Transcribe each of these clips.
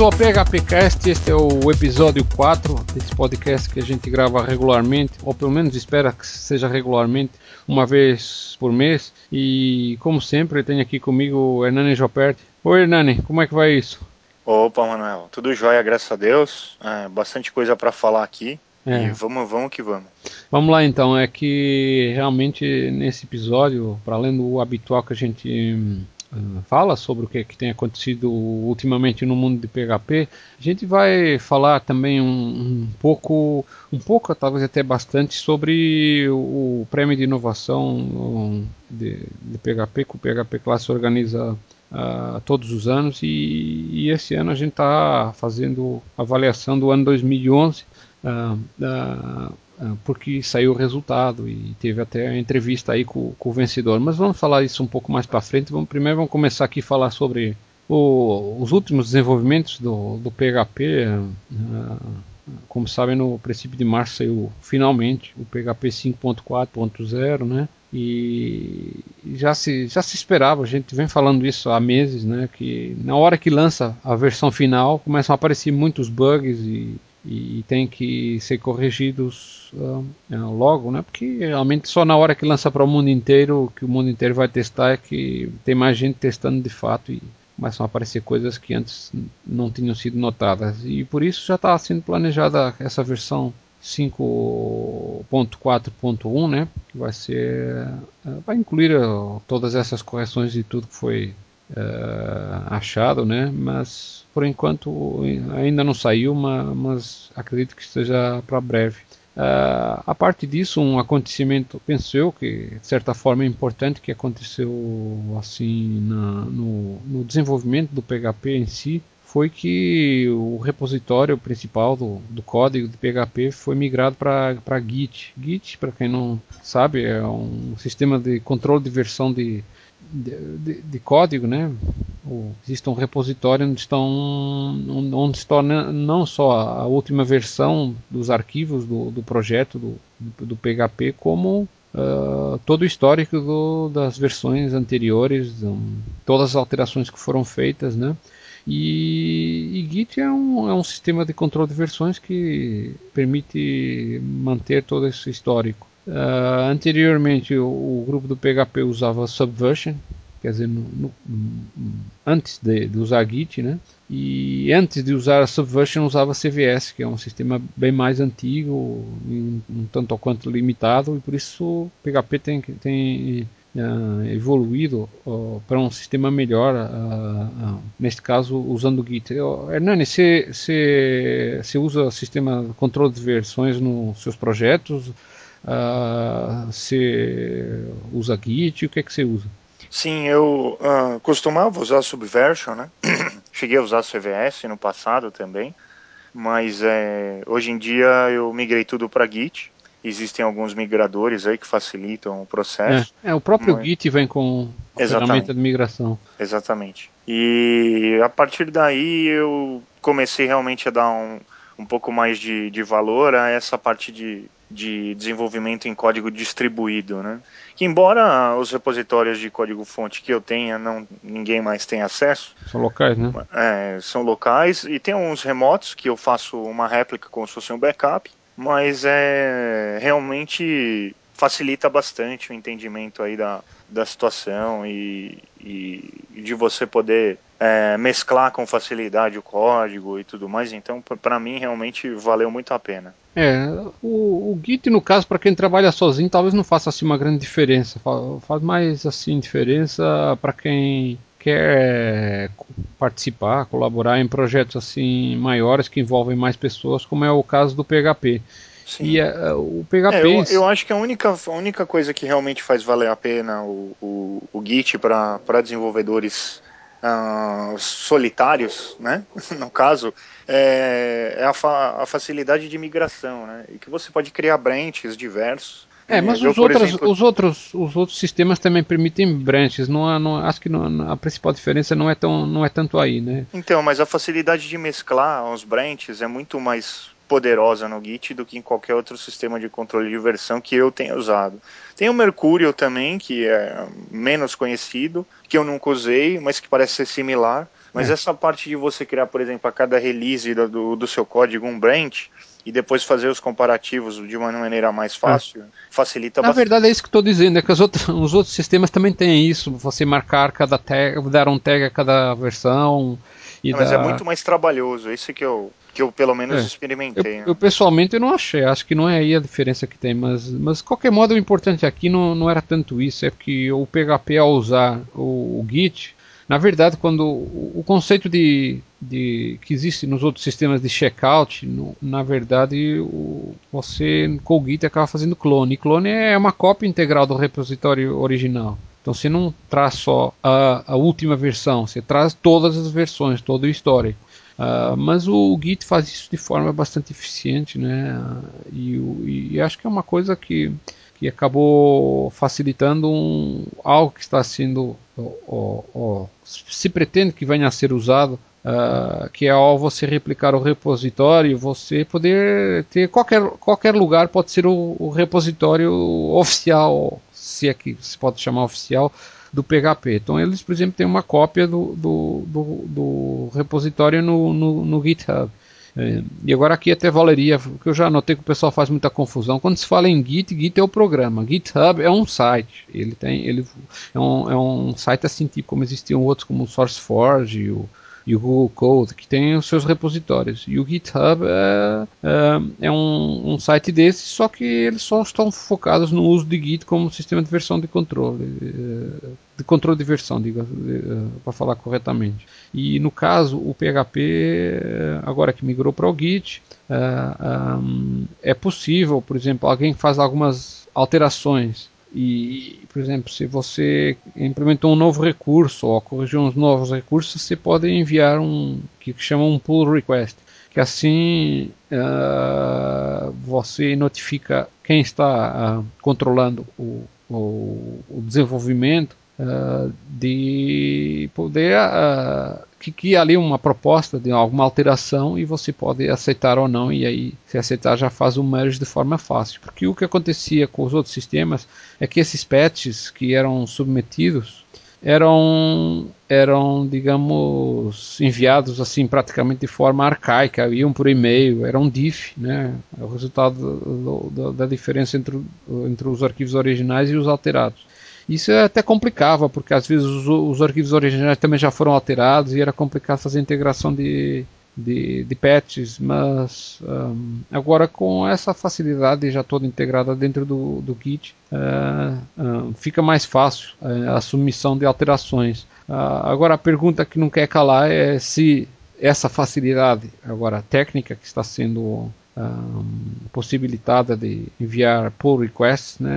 Ao PHPcast. Este é o episódio 4 desse podcast que a gente grava regularmente, ou pelo menos espera que seja regularmente, uma vez por mês. E como sempre, tenho aqui comigo o Hernani Joperti. Oi, Hernani, como é que vai isso? Opa, Manuel, tudo jóia, graças a Deus. É, bastante coisa para falar aqui. É. E vamos, vamos que vamos. Vamos lá então, é que realmente nesse episódio, para além do habitual que a gente fala sobre o que, que, tem acontecido ultimamente no mundo de PHP, a gente vai falar também um, um pouco, um pouco, talvez até bastante, sobre o, o prêmio de inovação de, de PHP que o PHP Class organiza uh, todos os anos. E, e, esse ano a gente está fazendo avaliação do ano 2011 uh, uh, porque saiu o resultado e teve até a entrevista aí com, com o vencedor. Mas vamos falar isso um pouco mais para frente. Vamos, primeiro vamos começar aqui a falar sobre o, os últimos desenvolvimentos do, do PHP. como sabem, no princípio de março saiu finalmente o PHP 5.4.0, né? E já se, já se esperava, a gente vem falando isso há meses, né? Que na hora que lança a versão final começam a aparecer muitos bugs e, e tem que ser corrigidos uh, logo, né? Porque realmente só na hora que lança para o mundo inteiro, que o mundo inteiro vai testar, é que tem mais gente testando de fato e começam a aparecer coisas que antes não tinham sido notadas. E por isso já está sendo planejada essa versão 5.4.1, né, que vai ser eh, vai incluir todas essas correções e tudo que foi uh, achado, né, mas por enquanto ainda não saiu, mas, acredito que esteja para breve. Uh, a parte disso, um acontecimento, penso eu, que de certa forma é importante que aconteceu assim na, no, no desenvolvimento do PHP em si, foi que o repositório principal do, do código de PHP foi migrado para Git. Git, para quem não sabe, é um sistema de controle de versão de, de, de, código, né? existe um repositório onde estão onde está não só a última versão dos arquivos do, do projeto do, do, PHP, como uh, todo o histórico do, das versões anteriores, um, todas as alterações que foram feitas, né? E, e Git é um, é um sistema de controle de versões que permite manter todo esse histórico. Uh, anteriormente, o, o, grupo do PHP usava Subversion, quer dizer, no, no, antes de, de, usar Git, né? E antes de usar a Subversion usava CVS, que é um sistema bem mais antigo, um, tanto ou quanto limitado, e por isso o PHP tem, tem uh, evoluído uh, para um sistema melhor, uh, neste caso usando o Git. Eu, Hernani, você usa sistema de controle de versões nos seus projetos? Você usa Git? O que é que você usa? Sim, eu costumava usar Subversion, né? Cheguei a usar CVS no passado também, mas é, hoje em dia eu migrei tudo para Git existem alguns migradores aí que facilitam o processo. É, é o próprio mas... Git vem com a ferramenta de migração. Exatamente. E a partir daí eu comecei realmente a dar um, um pouco mais de, de valor a essa parte de, de desenvolvimento em código distribuído, né? Que embora os repositórios de código fonte que eu tenha, não ninguém mais tem acesso. São locais, né? É, são locais e tem uns remotos que eu faço uma réplica como se fosse um backup mas é realmente facilita bastante o entendimento aí da, da situação e, e de você poder é, mesclar com facilidade o código e tudo mais. Então, para mim, realmente valeu muito a pena. É, o, o Git, no caso, para quem trabalha sozinho, talvez não faça assim uma grande diferença. Faz mais assim diferença para quem quer participar, colaborar em projetos assim maiores que envolvem mais pessoas, como é o caso do PHP. Sim. E uh, o PHP. É, eu, eu, acho que a única, a única coisa que realmente faz valer a pena o, o, o Git para desenvolvedores uh, solitários, né? no caso, é, é a, fa a, facilidade de migração, né? E que você pode criar branches diversos é, mas os, outros, exemplo... os, outros, os outros sistemas também permitem branches. Não, não acho que não, a principal diferença não é, tão, não é tanto aí, né? Então, mas a facilidade de mesclar os branches é muito mais poderosa no Git do que em qualquer outro sistema de controle de versão que eu tenha usado. Tem o Mercurial também, que é menos conhecido, que eu nunca usei, mas que parece ser similar. Mas é. essa parte de você criar, por exemplo, a cada release do, do seu código um branch, e depois fazer os comparativos de uma maneira mais fácil, é. facilita Na bastante. verdade é isso que estou dizendo, é que os outros, os outros sistemas também têm isso, você marcar cada tag, dar um tag a cada versão. Não, mas é muito mais trabalhoso, isso que eu, que eu pelo menos é. experimentei. Eu, né? eu, pessoalmente eu não achei, acho que não é aí a diferença que tem, mas, mas de qualquer modo o importante aqui não, não era tanto isso, é que o PHP ao usar o, o Git, na verdade, quando o conceito de, de, que existe nos outros sistemas de checkout, no, na verdade, o, você com o Git acaba fazendo clone. E clone é uma cópia integral do repositório original. Então você não traz só a, a última versão, você traz todas as versões, todo o histórico. Uh, mas o, Git faz isso de forma bastante eficiente, né? E, e acho que é uma coisa que que acabou facilitando um, algo que está sendo se pretende que venha a ser usado uh, que é ao você replicar o repositório você poder ter qualquer qualquer lugar pode ser o, o repositório oficial se é que se pode chamar oficial do PHP. Então eles, por exemplo, têm uma cópia do, do, do, do repositório no, no, no GitHub. É, e agora aqui até valeria, porque eu já notei que o pessoal faz muita confusão. Quando se fala em Git, Git é o programa. GitHub é um site. Ele tem, ele é um, é um site assim tipo como existiam outros como o SourceForge, o e o Google Code, que tem os seus repositórios. E o GitHub é, é, é um, um, site desses, só que eles só estão focados no uso de Git como sistema de versão de controle, é, de controle de versão, diga, é, para falar corretamente. E no caso, o PHP, agora que migrou para o Git, é, é possível, por exemplo, alguém faz algumas alterações e, por exemplo, se você implementou um novo recurso ou corrigiu uns novos recursos, você pode enviar um que chama um pull request, que assim uh, você notifica quem está uh, controlando o, o, o desenvolvimento uh, de poder que, que ali uma proposta de alguma alteração e você pode aceitar ou não e aí se aceitar já faz o merge de forma fácil. Porque o que acontecia com os outros sistemas é que esses patches que eram submetidos eram eram digamos enviados assim praticamente de forma arcaica iam por e-mail era um diff né? É o resultado do, do, da diferença entre, entre os arquivos originais e os alterados isso até complicava, porque às vezes os, os, arquivos originais também já foram alterados e era complicado fazer a integração de, de, de patches, mas um, agora com essa facilidade já toda integrada dentro do, do Git, uh, uh, fica mais fácil uh, a submissão de alterações. agora a pergunta que não quer calar é se essa facilidade agora técnica que está sendo um, possibilitada de enviar pull requests, né,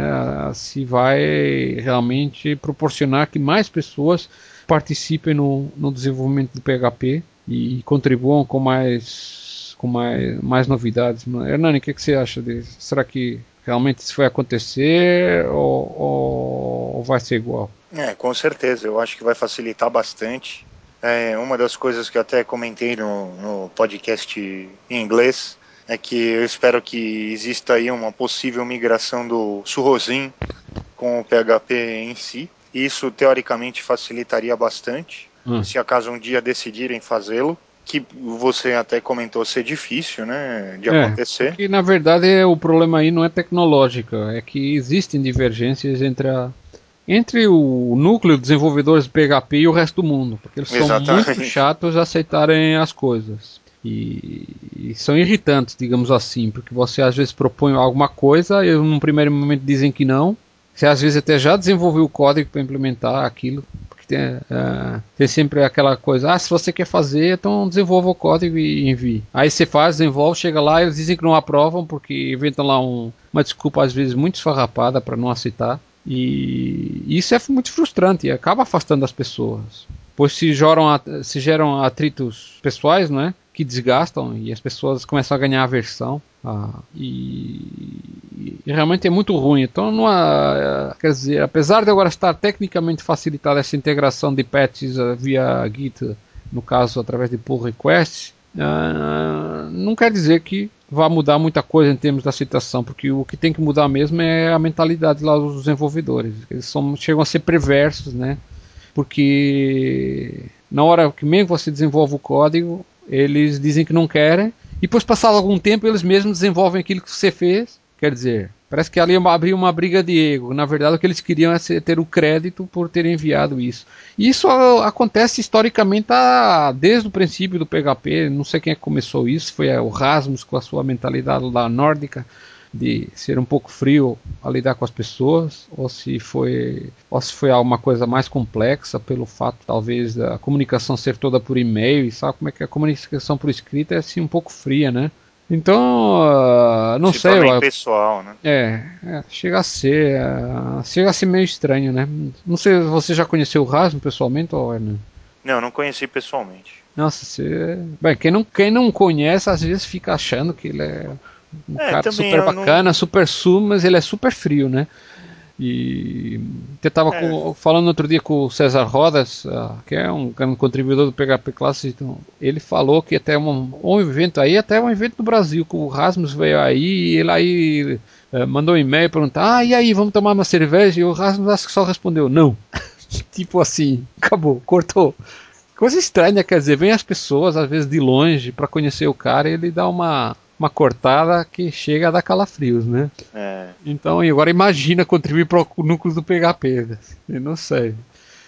se vai realmente proporcionar que mais pessoas participem no, no desenvolvimento do PHP e contribuam com mais com mais, mais novidades. Hernani, o que, que você acha disso? Será que realmente isso vai acontecer ou, ou vai ser igual? É, com certeza. Eu acho que vai facilitar bastante. É, uma das coisas que eu até comentei no, no podcast em inglês é que eu espero que exista aí uma possível migração do Surrosin com o PHP em si. Isso teoricamente facilitaria bastante, hum. se acaso um dia decidirem fazê-lo que você até comentou ser difícil, né, de é, acontecer. Que na verdade é, o problema aí não é tecnológico, é que existem divergências entre a entre o núcleo de desenvolvedores de PHP e o resto do mundo, porque eles Exatamente. são muito chatos a aceitarem as coisas. E, e, são irritantes, digamos assim, porque você às vezes propõe alguma coisa e num primeiro momento dizem que não. Você às vezes até já desenvolveu o código para implementar aquilo. Porque tem, uh, tem, sempre aquela coisa, ah, se você quer fazer, então desenvolva o código e envie. Aí você faz, desenvolve, chega lá e eles dizem que não aprovam porque inventam lá um, uma desculpa às vezes muito esfarrapada para não aceitar. E isso é muito frustrante e acaba afastando as pessoas. Pois se, se geram atritos pessoais, não é? Que desgastam e as pessoas começam a ganhar aversão. Ah, e, e, realmente é muito ruim. Então, não há, quer dizer, apesar de agora estar tecnicamente facilitada essa integração de patches uh, via Git, no caso através de pull requests, uh, não quer dizer que vá mudar muita coisa em termos da citação, porque o que tem que mudar mesmo é a mentalidade lá dos desenvolvedores. Eles são, chegam a ser perversos, né? Porque na hora que mesmo você desenvolve o código, eles dizem que não querem, e depois, passado algum tempo, eles mesmos desenvolvem aquilo que você fez. Quer dizer, parece que ali abriu uma briga de ego. Na verdade, o que eles queriam é ter o crédito por ter enviado isso. E isso acontece historicamente desde o princípio do PHP. Não sei quem é que começou isso, foi o Rasmus com a sua mentalidade lá nórdica de ser um pouco frio a lidar com as pessoas, ou se foi, ou se foi alguma coisa mais complexa pelo fato talvez da comunicação ser toda por e-mail, e sabe como é que a comunicação por escrita é assim um pouco fria, né? Então, uh, não Se sei. Torna pessoal, né? É, é, chega a ser, uh, chega a ser meio estranho, né? Não sei, você já conheceu o Rasmus pessoalmente ou não? Não, não conheci pessoalmente. Nossa, você... bem, quem não, quem não conhece às vezes fica achando que ele é um é, cara super bacana, não... super sul, mas ele é super frio, né? E eu estava é. falando outro dia com o César Rodas, uh, que é um, um, contribuidor do PHP Classic, então, ele falou que até um, um evento aí, até um evento no Brasil, que o Rasmus veio aí e ele aí uh, mandou um e-mail perguntar, ah, e aí, vamos tomar uma cerveja? E o Rasmus acho que só respondeu, não. tipo assim, acabou, cortou. Coisa estranha, quer dizer, vem as pessoas, às vezes de longe, para conhecer o cara e ele dá uma uma cortada que chega a dar calafrios, né? É. Então, e agora imagina contribuir para o núcleo do PHP. Eu não sei.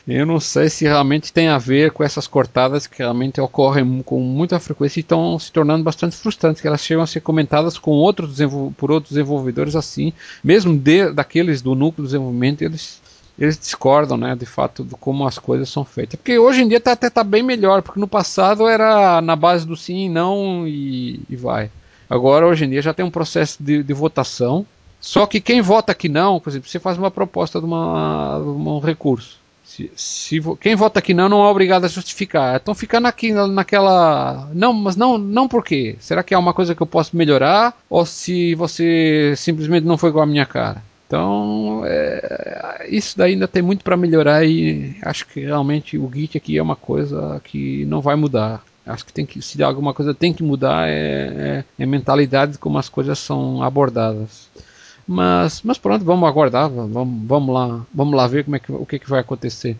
Eu não sei se realmente tem a ver com essas cortadas que realmente ocorrem com muita frequência e estão se tornando bastante frustrantes, que elas chegam a ser comentadas com outros por outros desenvolvedores assim, mesmo de, daqueles do núcleo do desenvolvimento, eles eles discordam, né, de fato, de como as coisas são feitas. Porque hoje em dia tá, até tá bem melhor, porque no passado era na base do sim e não e, e vai. Agora, hoje em dia, já tem um processo de, de votação. Só que quem vota que não, por exemplo, você faz uma proposta de, uma, de um recurso. Se, se, quem vota que não não é obrigado a justificar. Então fica naqui, naquela. Não, mas não, não por quê? Será que é uma coisa que eu posso melhorar? Ou se você simplesmente não foi igual a minha cara? Então, é, isso daí ainda tem muito para melhorar e acho que realmente o Git aqui é uma coisa que não vai mudar. Acho que tem que, se alguma coisa tem que mudar, é, é, é mentalidade de como as coisas são abordadas. Mas, mas pronto, vamos aguardar, vamos, vamos lá, vamos lá ver como é que, o que, que vai acontecer.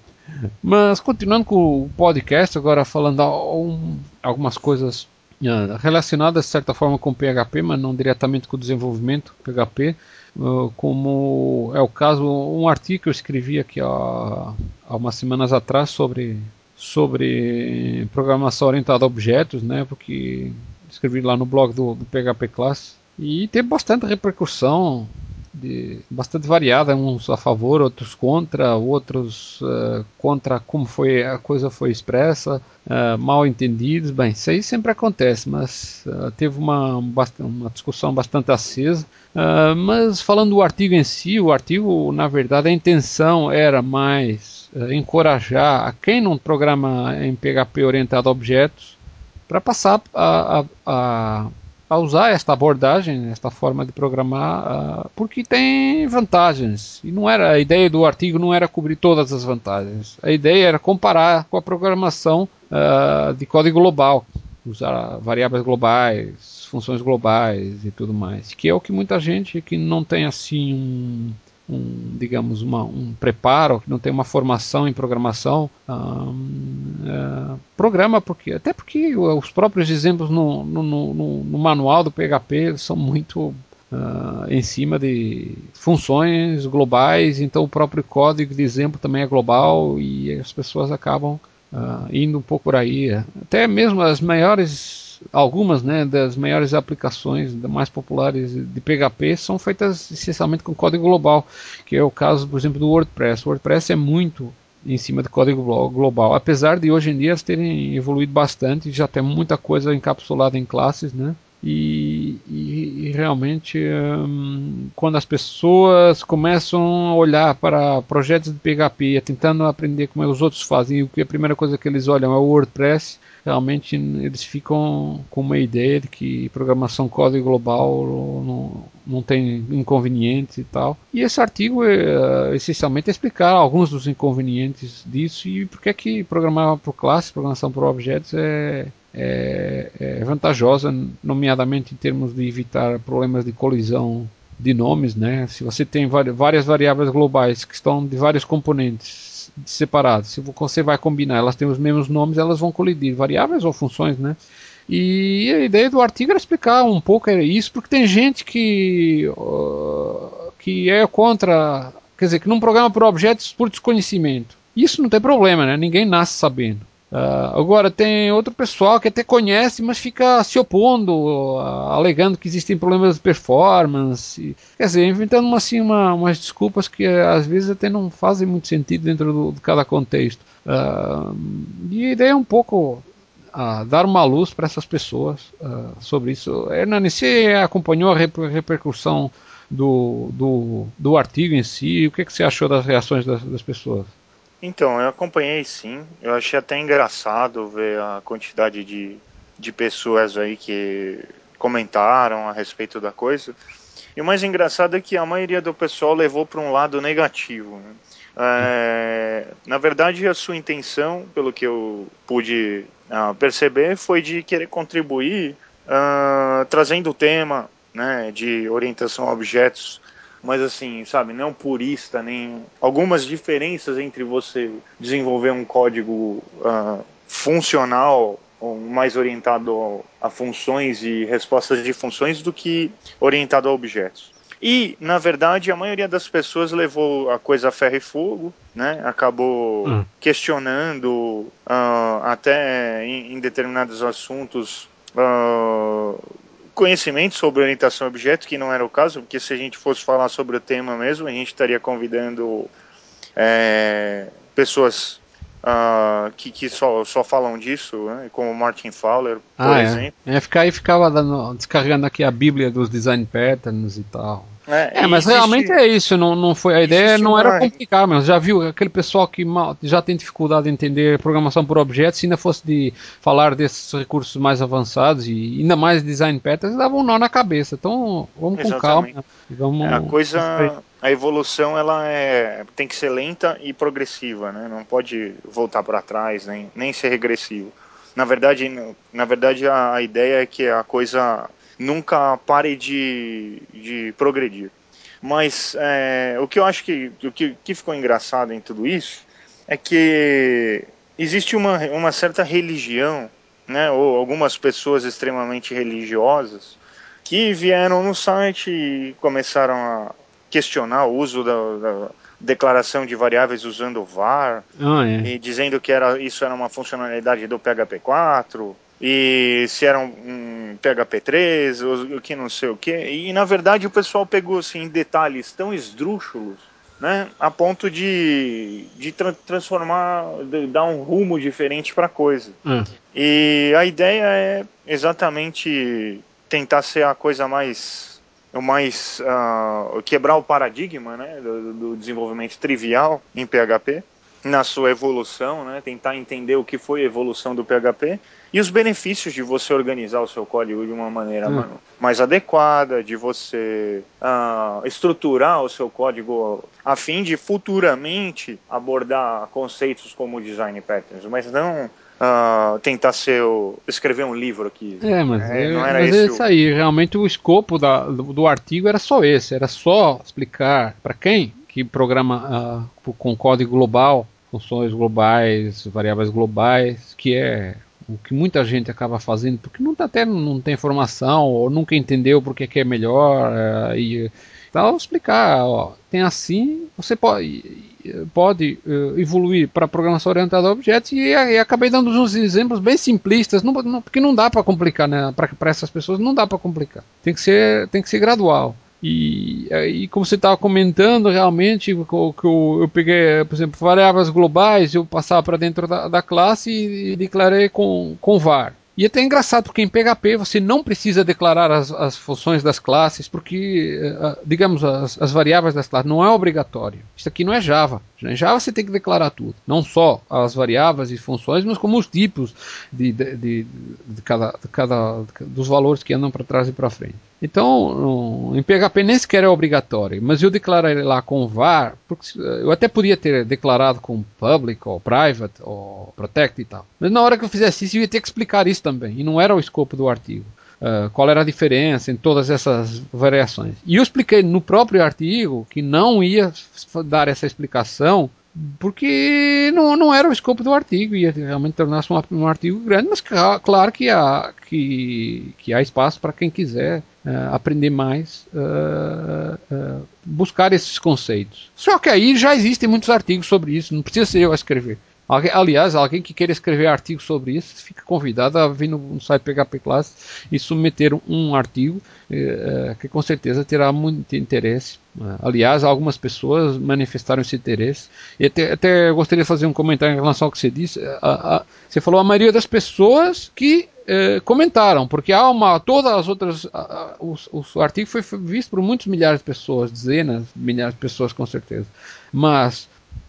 Mas continuando com o podcast, agora falando um, algumas coisas uh, relacionadas de certa forma com PHP, mas não diretamente com o desenvolvimento PHP, uh, como é o caso, um artigo que eu escrevi aqui há, há umas semanas atrás sobre sobre programação orientada a objetos, né? Porque escrevi lá no blog do, do PHP Class e teve bastante repercussão, de, bastante variada, uns a favor, outros contra, outros uh, contra como foi a coisa foi expressa, uh, mal entendidos. Bem, isso aí sempre acontece, mas uh, teve uma, uma discussão bastante acesa. mas falando do artigo em si, o artigo, na verdade, a intenção era mais encorajar a quem não programa em PHP orientado a objetos para passar a, a, a, a, usar esta abordagem, esta forma de programar, uh, porque tem vantagens. E não era a ideia do artigo não era cobrir todas as vantagens. A ideia era comparar com a programação uh, de código global, usar variáveis globais, funções globais e tudo mais, que é o que muita gente que não tem assim um um, digamos, uma, um preparo, que não tem uma formação em programação, é, programa porque até porque os próprios exemplos no, no, no, no manual do PHP são muito Uh, em cima de funções globais, então o próprio código de exemplo também é global e as pessoas acabam uh, indo um pouco por aí. Até mesmo as maiores algumas né, das maiores aplicações mais populares de PHP são feitas essencialmente com código global, que é o caso, por exemplo, do WordPress. O WordPress é muito em cima do código global, apesar de hoje em dia eles terem evoluído bastante, já tem muita coisa encapsulada em classes, né? E, e, e, realmente hum, quando as pessoas começam a olhar para projetos de PHP tentando aprender como é os outros fazem, o que a primeira coisa que eles olham é o WordPress, realmente eles ficam com uma ideia de que programação código global não, não tem inconvenientes e tal. E esse artigo é essencialmente explicar alguns dos inconvenientes disso e por que que programar por classe, programação por objetos é, é, é vantajosa, nomeadamente em termos de evitar problemas de colisão de nomes, né? Se você tem várias variáveis globais que estão de vários componentes separadas. Se você vai combinar, elas têm os mesmos nomes, elas vão colidir, variáveis ou funções, né? E a ideia do artigo era explicar um pouco isso, porque tem gente que, uh, que é contra, quer dizer, que não programa por objetos por desconhecimento. Isso não tem problema, né? Ninguém nasce sabendo. Uh, agora, tem outro pessoal que até conhece, mas fica se opondo, uh, alegando que existem problemas de performance. Quer dizer, inventando uma, assim, uma, umas desculpas que uh, às vezes até não fazem muito sentido dentro do, de cada contexto. e a ideia é um pouco dar uma luz para essas pessoas sobre isso. Hernani, você acompanhou a repercussão do, do, do artigo em si? O que, que você achou das reações das, das pessoas? Então, eu acompanhei sim. Eu achei até engraçado ver a quantidade de, de pessoas aí que comentaram a respeito da coisa. E o mais engraçado é que a maioria do pessoal levou para um lado negativo. Né? É, na verdade, a sua intenção, pelo que eu pude uh, perceber, foi de querer contribuir uh, trazendo o tema né, de orientação a objetos mas assim, sabe, não purista, nem algumas diferenças entre você desenvolver um código uh, funcional ou mais orientado a funções e respostas de funções do que orientado a objetos. E, na verdade, a maioria das pessoas levou a coisa a ferro e fogo, né? Acabou hum. questionando uh, até em, em, determinados assuntos uh, conhecimento sobre orientação a objetos, que não era o caso, porque se a gente fosse falar sobre o tema mesmo, a gente estaria convidando é, pessoas uh, que, que só, só falam disso, né, como Martin Fowler, por ah, é. exemplo. É. ficar aí ficava dando, descarregando aqui a Bíblia dos design patterns e tal. É, é mas existe, realmente é isso, não, não foi a ideia não era complicar, mas já viu aquele pessoal que mal, já tem dificuldade em entender programação por objetos, se ainda fosse de falar desses recursos mais avançados e ainda mais design patterns, dava um nó na cabeça. Então, vamos Exatamente. com calma. Vamos é, a coisa, a evolução ela é tem que ser lenta e progressiva, né? Não pode voltar para trás nem nem ser regressivo. Na verdade, na verdade a, a ideia é que a coisa nunca pare de, de progredir. Mas é, o que eu acho que o que, que ficou engraçado em tudo isso é que existe uma, uma certa religião, né, ou algumas pessoas extremamente religiosas que vieram no site e começaram a questionar o uso da, da declaração de variáveis usando o var oh, é. e dizendo que era, isso era uma funcionalidade do PHP 4 e se era um, um PHP 3, o, que não sei o que. E na verdade o pessoal pegou assim detalhes tão esdrúxulos, né, a ponto de, de tra transformar, de dar um rumo diferente para a coisa. Hum. E a ideia é exatamente tentar ser a coisa mais o mais uh, quebrar o paradigma né, do, do desenvolvimento trivial em PHP na sua evolução, né, tentar entender o que foi a evolução do PHP e os benefícios de você organizar o seu código de uma maneira hum. mais adequada, de você uh, estruturar o seu código a fim de futuramente abordar conceitos como design patterns, mas não Uh, tentar ser o, escrever um livro aqui. É, mas, é, não era mas é isso aí. Realmente o escopo da, do, do, artigo era só esse, era só explicar para quem que programa uh, com código global funções globais, variáveis globais, que é o que muita gente acaba fazendo porque não tá até não tem informação ou nunca entendeu porque que é melhor é, e então explicar ó, tem assim você pode pode uh, evoluir para programação orientada a objetos e, e, acabei dando uns exemplos bem simplistas não, não, porque não dá para complicar né para essas pessoas não dá para complicar. Tem que ser tem que ser gradual e, e como você estava comentando, realmente, que eu, eu, peguei, por exemplo, variáveis globais, eu passava para dentro da, da classe e, declarei com, com var. E é até engraçado, porque em PHP você não precisa declarar as, as funções das classes, porque, uh, digamos, as, as, variáveis das classes não é obrigatório. Isso aqui não é Java. Em Java você tem que declarar tudo. Não só as variáveis e funções, mas como os tipos de, de, de, de cada, de cada, dos valores que andam para trás e para frente. Então, em PHP nem sequer é obrigatório, mas eu declarei lá com var, porque eu até podia ter declarado com public ou private ou protect e tal. Mas na hora que eu fizesse isso, eu ia ter que explicar isso também, e não era o escopo do artigo. Uh, qual era a diferença em todas essas variações. E eu expliquei no próprio artigo que não ia dar essa explicação porque não, não era o escopo do artigo, ia realmente tornar-se um, um, artigo grande, mas claro que há, que, que há espaço para quem quiser uh, aprender mais, uh, buscar esses conceitos. Só que aí já existem muitos artigos sobre isso, não precisa ser eu a escrever. Aliás, alguém que queira escrever artigo sobre isso, fica convidado a vir no site PHP Class e submeter um artigo eh, que com certeza terá muito interesse. Aliás, algumas pessoas manifestaram esse interesse. E até, até gostaria de fazer um comentário em relação ao que você disse. A, a, você falou a maioria das pessoas que eh, comentaram, porque há uma. Todas as outras. A, o, o artigo foi visto por muitos milhares de pessoas, dezenas de milhares de pessoas com certeza. Mas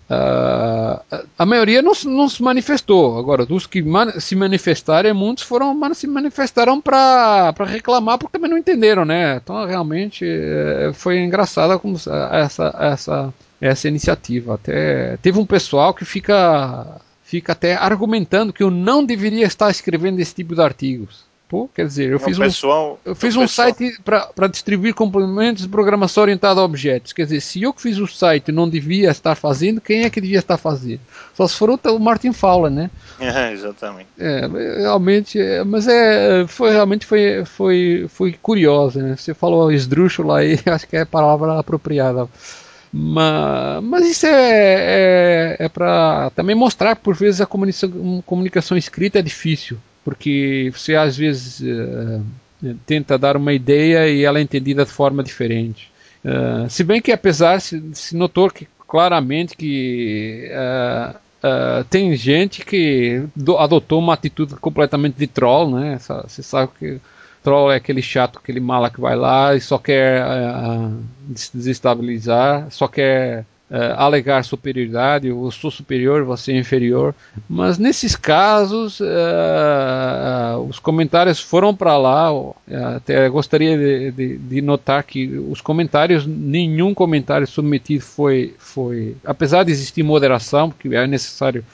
Uh, a maioria não, não, se manifestou. Agora, dos que man se manifestaram, muitos foram man se manifestaram para reclamar porque também não entenderam, né? Então, realmente é, foi engraçada como essa, essa, essa iniciativa. Até teve um pessoal que fica fica até argumentando que eu não deveria estar escrevendo esse tipo de artigos. Pô, quer dizer, eu fiz pessoal, um, eu fiz um pessoal. site para distribuir complementos de programação orientada a objetos. Quer dizer, se eu que fiz o site não devia estar fazendo, quem é que devia estar fazendo? Só se for o Martin Fowler, né? É, exatamente. É, realmente, é, mas é, foi realmente foi, foi, foi curioso, né? Você falou esdrúxulo aí, acho que é a palavra apropriada. Mas, mas isso é, é, é para também mostrar que por vezes a comunicação, comunicação escrita é difícil porque você às vezes uh, tenta dar uma ideia e ela é entendida de forma diferente. Uh, se bem que apesar se, se notou que claramente que uh, tem gente que do, adotou uma atitude completamente de troll, né? Você sabe que troll é aquele chato, aquele mala que vai lá e só quer desestabilizar, só quer uh, alegar superioridade, eu sou superior, você é inferior, mas nesses casos uh, os comentários foram para lá. até gostaria de, de, de, notar que os comentários, nenhum comentário submetido foi, foi, apesar de existir moderação, porque é necessário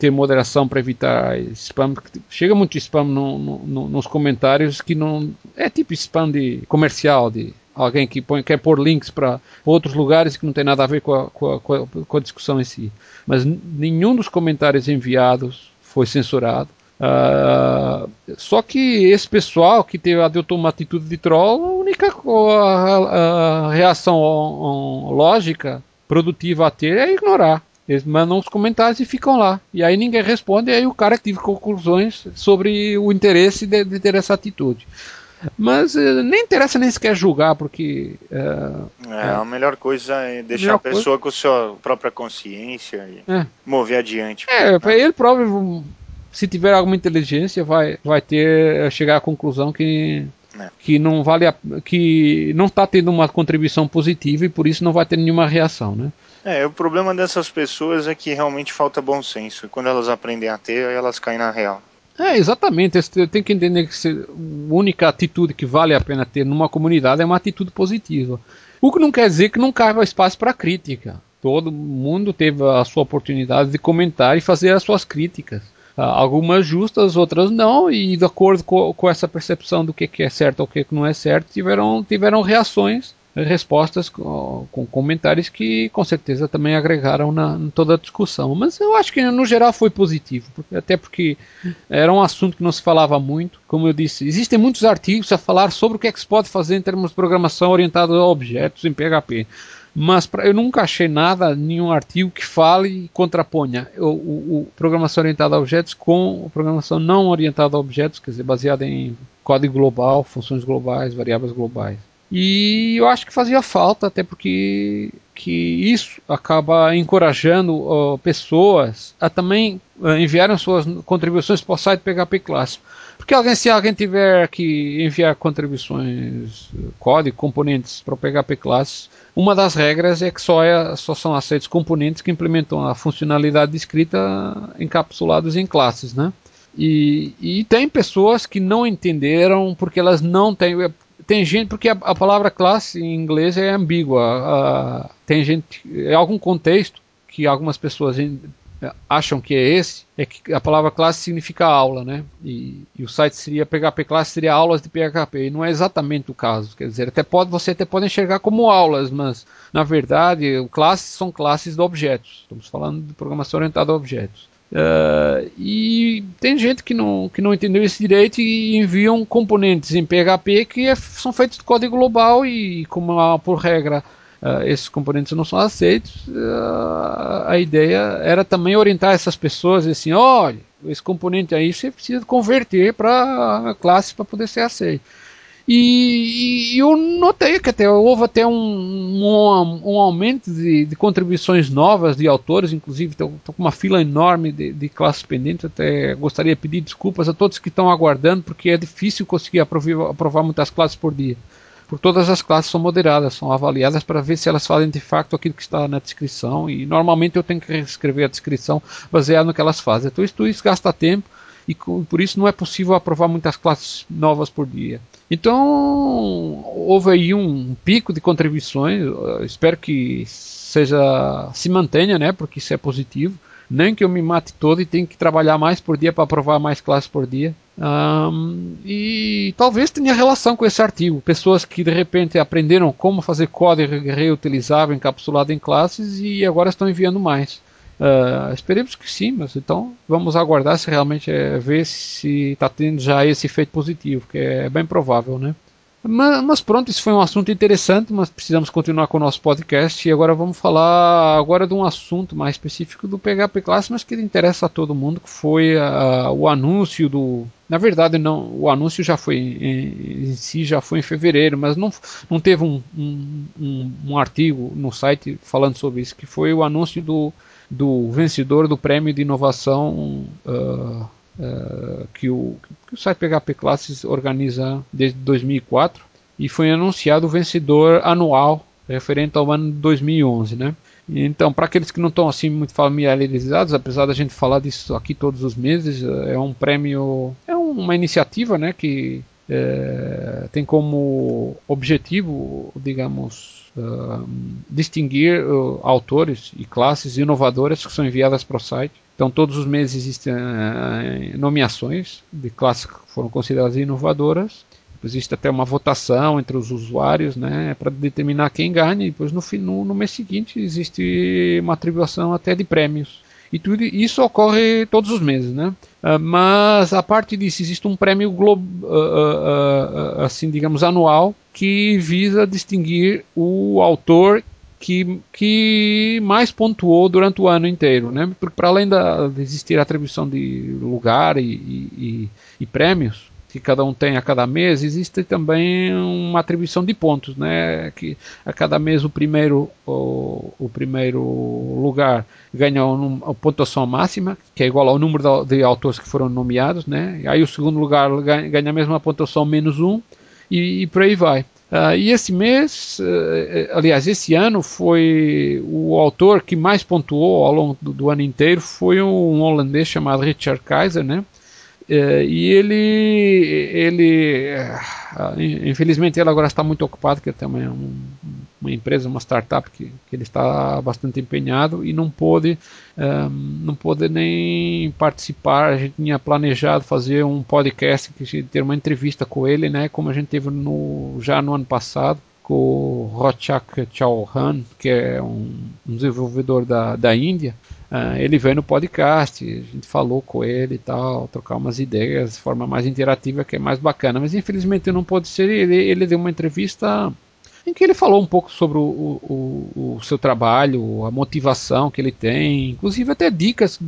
ter moderação para evitar spam. Chega muito spam no, no, nos comentários que não é tipo spam de comercial de alguém que põe, quer pôr links para outros lugares que não tem nada a ver com a, com a, com a discussão em si. Mas nenhum dos comentários enviados foi censurado. Uh, só que esse pessoal que teve, adotou uma atitude de troll, a única a, a reação lógica, produtiva a ter é ignorar. Eles mandam os comentários e ficam lá. E aí ninguém responde, e aí o cara teve conclusões sobre o interesse de, de ter essa atitude. Mas uh, nem interessa nem sequer julgar, porque. Uh, é, a melhor coisa é deixar a, a pessoa coisa... com sua própria consciência e é. mover adiante. É, né? ele próprio, se tiver alguma inteligência, vai, vai ter chegar à conclusão que. É. que não vale a, que não está tendo uma contribuição positiva e por isso não vai ter nenhuma reação, né? É, o problema dessas pessoas é que realmente falta bom senso. E quando elas aprendem a ter, elas caem na real. É, exatamente. Tem que entender que a única atitude que vale a pena ter numa comunidade é uma atitude positiva. O que não quer dizer que não cabe espaço para crítica. Todo mundo teve a sua oportunidade de comentar e fazer as suas críticas. Ah, algumas justas, outras não, e de acordo com, com essa percepção do que, que é certo ou o que, que não é certo, tiveram, tiveram reações respostas com, com, comentários que com certeza também agregaram na, em toda a discussão. Mas eu acho que no geral foi positivo, porque, até porque era um assunto que não se falava muito. Como eu disse, existem muitos artigos a falar sobre o que é que se pode fazer em termos de programação orientada a objetos em PHP. Mas pra, eu nunca achei nada, nenhum artigo que fale e contraponha o, o, o programação orientada a objetos com programação não orientada a objetos, quer dizer, baseada em código global, funções globais, variáveis globais. E eu acho que fazia falta, até porque que isso acaba encorajando uh, pessoas a também uh, enviarem suas contribuições para o site PHP Clássico. Porque alguém, se alguém tiver que enviar contribuições, código, componentes para o PHP Classes, uma das regras é que só, é, só são aceitos componentes que implementam a funcionalidade escrita encapsulados em classes, né? E, e, tem pessoas que não entenderam porque elas não têm tem gente, porque a, a, palavra classe em inglês é ambígua. Tem gente, é algum contexto que algumas pessoas acham que é esse, é que a palavra classe significa aula, né? E, e, o site seria PHP classe seria aulas de PHP, e não é exatamente o caso. Quer dizer, até pode, você até pode enxergar como aulas, mas na verdade, classes são classes de objetos. Estamos falando de programação orientada a objetos. Uh, e tem gente que não, que não entendeu esse direito e enviam componentes em PHP que é, são feitos de código global e, como por regra uh, esses componentes não são aceitos, uh, a ideia era também orientar essas pessoas assim, olha, esse componente aí você precisa converter para classe para poder ser aceito. E, e, eu notei que até houve até um, um, um aumento de, de, contribuições novas de autores, inclusive estou com uma fila enorme de, de, classes pendentes. Até gostaria de pedir desculpas a todos que estão aguardando, porque é difícil conseguir aprovar, aprovar muitas classes por dia por todas as classes são moderadas, são avaliadas para ver se elas fazem de fato aquilo que está na descrição e normalmente eu tenho que escrever a descrição baseada no que elas fazem. Então isso gasta tempo e por isso não é possível aprovar muitas classes novas por dia. Então houve aí um pico de contribuições, espero que seja se mantenha, né, porque isso é positivo. Nem que eu me mate todo e tenha que trabalhar mais por dia para aprovar mais classes por dia. Um, e talvez tenha relação com esse artigo. Pessoas que de repente aprenderam como fazer código reutilizável encapsulado em classes e agora estão enviando mais. Uh, esperemos que sim, mas então vamos aguardar se realmente é ver se está tendo já esse efeito positivo, que é bem provável, né? Mas, mas, pronto, isso foi um assunto interessante, mas precisamos continuar com o nosso podcast e agora vamos falar agora de um assunto mais específico do PHP Class, mas que interessa a todo mundo, que foi uh, o anúncio do... Na verdade, não, o anúncio já foi em, em si já foi em fevereiro, mas não, não teve um, um, um, um artigo no site falando sobre isso, que foi o anúncio do, do vencedor do prêmio de inovação uh, uh, que, o, que o site PHP Classes organiza desde 2004 e foi anunciado o vencedor anual referente ao ano de 2011, né? Então, para aqueles que não estão assim muito familiarizados, apesar da gente falar disso aqui todos os meses, é um prêmio, é uma iniciativa, né, que é, tem como objetivo, digamos, distinguir uh, autores e classes inovadoras que são enviadas para o site então, todos os meses existem uh, nomeações de classes que foram consideradas inovadoras. Existe até uma votação entre os usuários né, para determinar quem ganha. E depois, no, no, no mês seguinte, existe uma atribuição até de prêmios. E tudo isso ocorre todos os meses, né? Uh, mas a parte disso existe um prêmio globo, uh, uh, assim digamos anual que visa distinguir o autor que, que mais pontuou durante o ano inteiro, né? Porque para além da, de existir a atribuição de lugar e, e, e, prêmios que cada um tem a cada mês, existe também uma atribuição de pontos, né? Que a cada mês o primeiro o, o primeiro lugar ganha uma pontuação máxima, que é igual ao número de, de autores que foram nomeados, né? Aí o segundo lugar ganha, ganha a mesma pontuação menos um e, e por aí vai. Uh, e esse mês, uh, aliás, esse ano foi o autor que mais pontuou ao longo do, do ano inteiro foi um holandês chamado Richard Kaiser, né? Uh, e ele, ele, infelizmente, ele agora está muito ocupado, que tem uma, empresa, uma startup que, que ele está bastante empenhado e não pôde, um, não pôde nem participar. A gente tinha planejado fazer um podcast, ter uma entrevista com ele, né, como a gente teve no, já no ano passado com o Rochak Chauhan, que é um, um desenvolvedor da, da Índia. Uh, ele veio no podcast, a gente falou com ele e tal, trocar umas ideias de forma mais interativa, que é mais bacana. Mas infelizmente não pôde ser. Ele, ele deu uma entrevista em que ele falou um pouco sobre o, o, o, seu trabalho, a motivação que ele tem, inclusive até dicas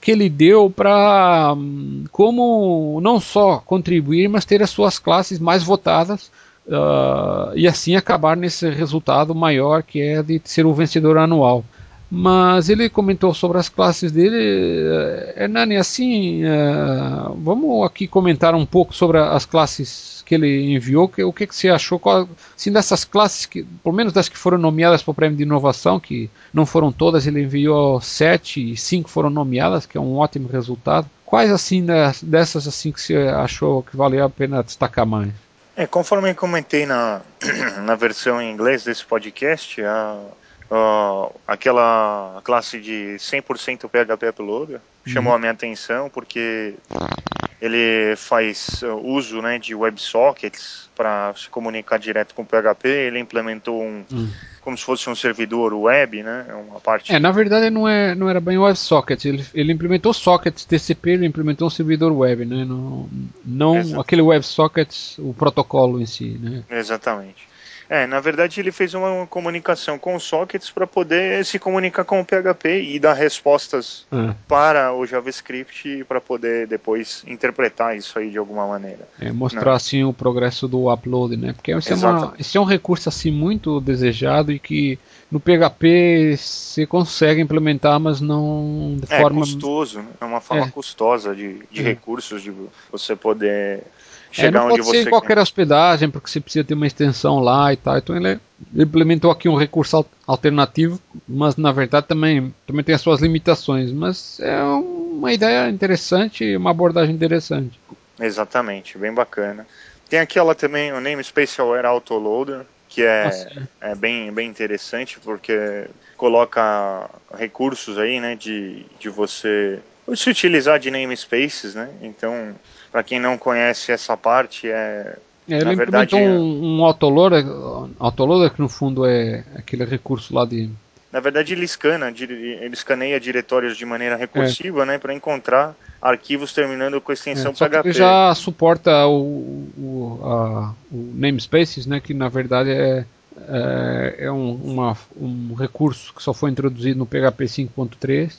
que ele deu para hum, como não só contribuir, mas ter as suas classes mais votadas uh, e assim acabar nesse resultado maior que é de ser o vencedor anual. Mas ele comentou sobre as classes dele. Eh, Hernani, assim, uh, vamos aqui comentar um pouco sobre as classes que ele enviou, o que, você achou? Assim, dessas classes, que, pelo menos das que foram nomeadas para o prêmio de inovação, que não foram todas, ele enviou sete e cinco foram nomeadas, que é um ótimo resultado. Quais assim dessas assim que você achou que valia a pena destacar mais? É, conforme comentei na, na versão em inglês desse podcast, a, uh, aquela classe de 100% PHP Uploader chamou uhum. a minha atenção porque ele faz uh, uso né, de WebSockets para se comunicar direto com o PHP. Ele implementou um, uhum como se fosse um servidor web, né? É uma parte. É, na verdade não, é, não era bem o WebSocket. Ele, ele implementou sockets TCP, ele implementou um servidor web, né? Não, não aquele WebSocket, o protocolo em si, né? Exatamente. É, na verdade ele fez uma comunicação com os sockets para poder se comunicar com o PHP e dar respostas é. para o JavaScript para poder depois interpretar isso aí de alguma maneira. É, mostrar né? assim o progresso do upload, né? Porque esse é, uma, esse é um recurso assim muito desejado e que no PHP você consegue implementar, mas não de é, forma. É custoso, né? é uma forma é. custosa de, de é. recursos, de você poder chegar é, não onde pode ser em qualquer hospedagem, porque você precisa ter uma extensão lá e tal. Então ele implementou aqui um recurso alternativo, mas na verdade também, também tem as suas limitações. Mas é uma ideia interessante, uma abordagem interessante. Exatamente, bem bacana. Tem aquela também, o namespace aware autoloader, que é, ah, é bem, bem interessante porque coloca recursos aí, né, de, de você se utilizar de namespaces, né? Então para quem não conhece essa parte, é. é ele na verdade, um, um autoloader, autoloader que no fundo é aquele recurso lá de. Na verdade, ele escana, ele escaneia diretórios de maneira recursiva, é. né, para encontrar arquivos terminando com a extensão é, só PHP. ele já suporta o, o, a, o namespaces, né, que na verdade é é, é um, uma, um recurso que só foi introduzido no PHP 5.3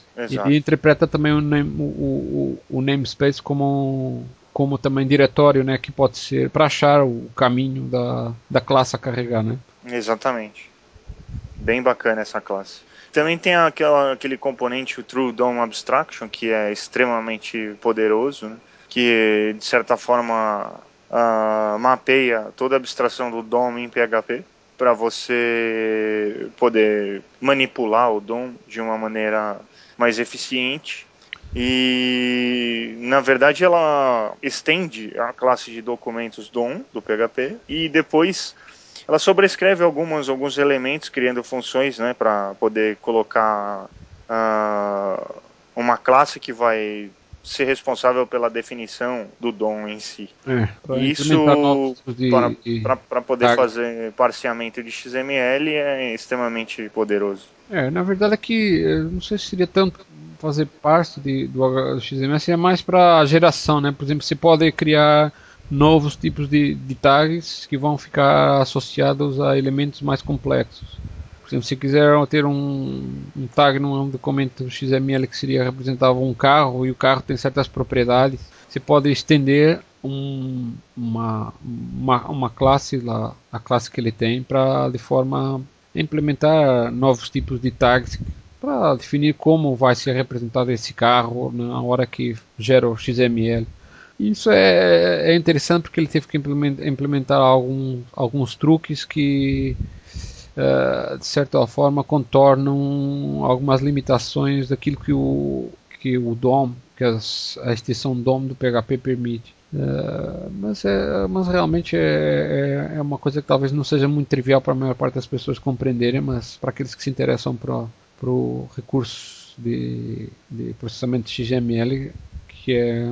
e interpreta também o, name, o, o, o namespace como como também diretório, né, que pode ser para achar o caminho da, da classe a carregar, né? Exatamente. Bem bacana essa classe. Também tem aquela, aquele componente, o True DOM Abstraction, que é extremamente poderoso, né? que de certa forma uh, mapeia toda a abstração do DOM em PHP para você poder manipular o DOM de uma maneira mais eficiente e na verdade ela estende a classe de documentos DOM do PHP e depois ela sobrescreve algumas, alguns elementos criando funções né, para poder colocar uh, uma classe que vai ser responsável pela definição do DOM em si. É, Isso para poder fazer parseamento de XML é extremamente poderoso. É, na verdade é que não sei se seria tanto fazer parte de, do XML, seria mais para geração, né? Por exemplo, você pode criar novos tipos de, de tags que vão ficar associados a elementos mais complexos. Por exemplo, se quiser ter um, um tag num documento XML que seria representava um carro e o carro tem certas propriedades, você pode estender um, uma, uma, uma classe lá, a classe que ele tem, para de forma a implementar novos tipos de tags para definir como vai ser representado esse carro na hora que gera o XML. Isso é, é interessante porque ele teve que implementar, alguns truques que uh, de certa forma contornam algumas limitações daquilo que o, que o DOM, que as, a extensão DOM do PHP permite. Uh, mas, é, mas realmente é, é, é, uma coisa que talvez não seja muito trivial para a maior parte das pessoas compreenderem, mas para aqueles que se interessam para o recurso de, de, processamento de XML, que é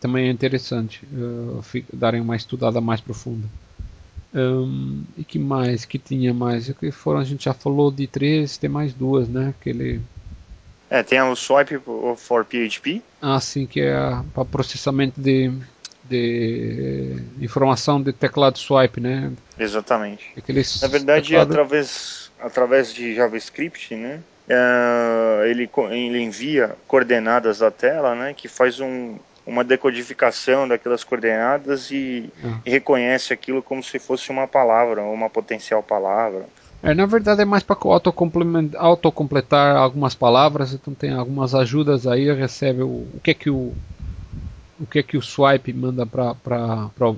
também é interessante uh, darem uma estudada mais profunda. Um, e que mais que tinha mais? Que foram a gente já falou de três, tem mais duas, né? Aquele é, tem o Swipe for PHP. Ah, sim, que é para processamento de, de informação de teclado swipe, né? Exatamente. Aqueles Na verdade, teclado... através através de JavaScript, né? Uh, ele, ele envia coordenadas da tela, né? Que faz um uma decodificação daquelas coordenadas e, ah. e reconhece aquilo como se fosse uma palavra, uma potencial palavra. É, na verdade é mais para autocompletar algumas palavras, então tem algumas ajudas aí, recebe o, o que é que o o que é que o swipe manda para para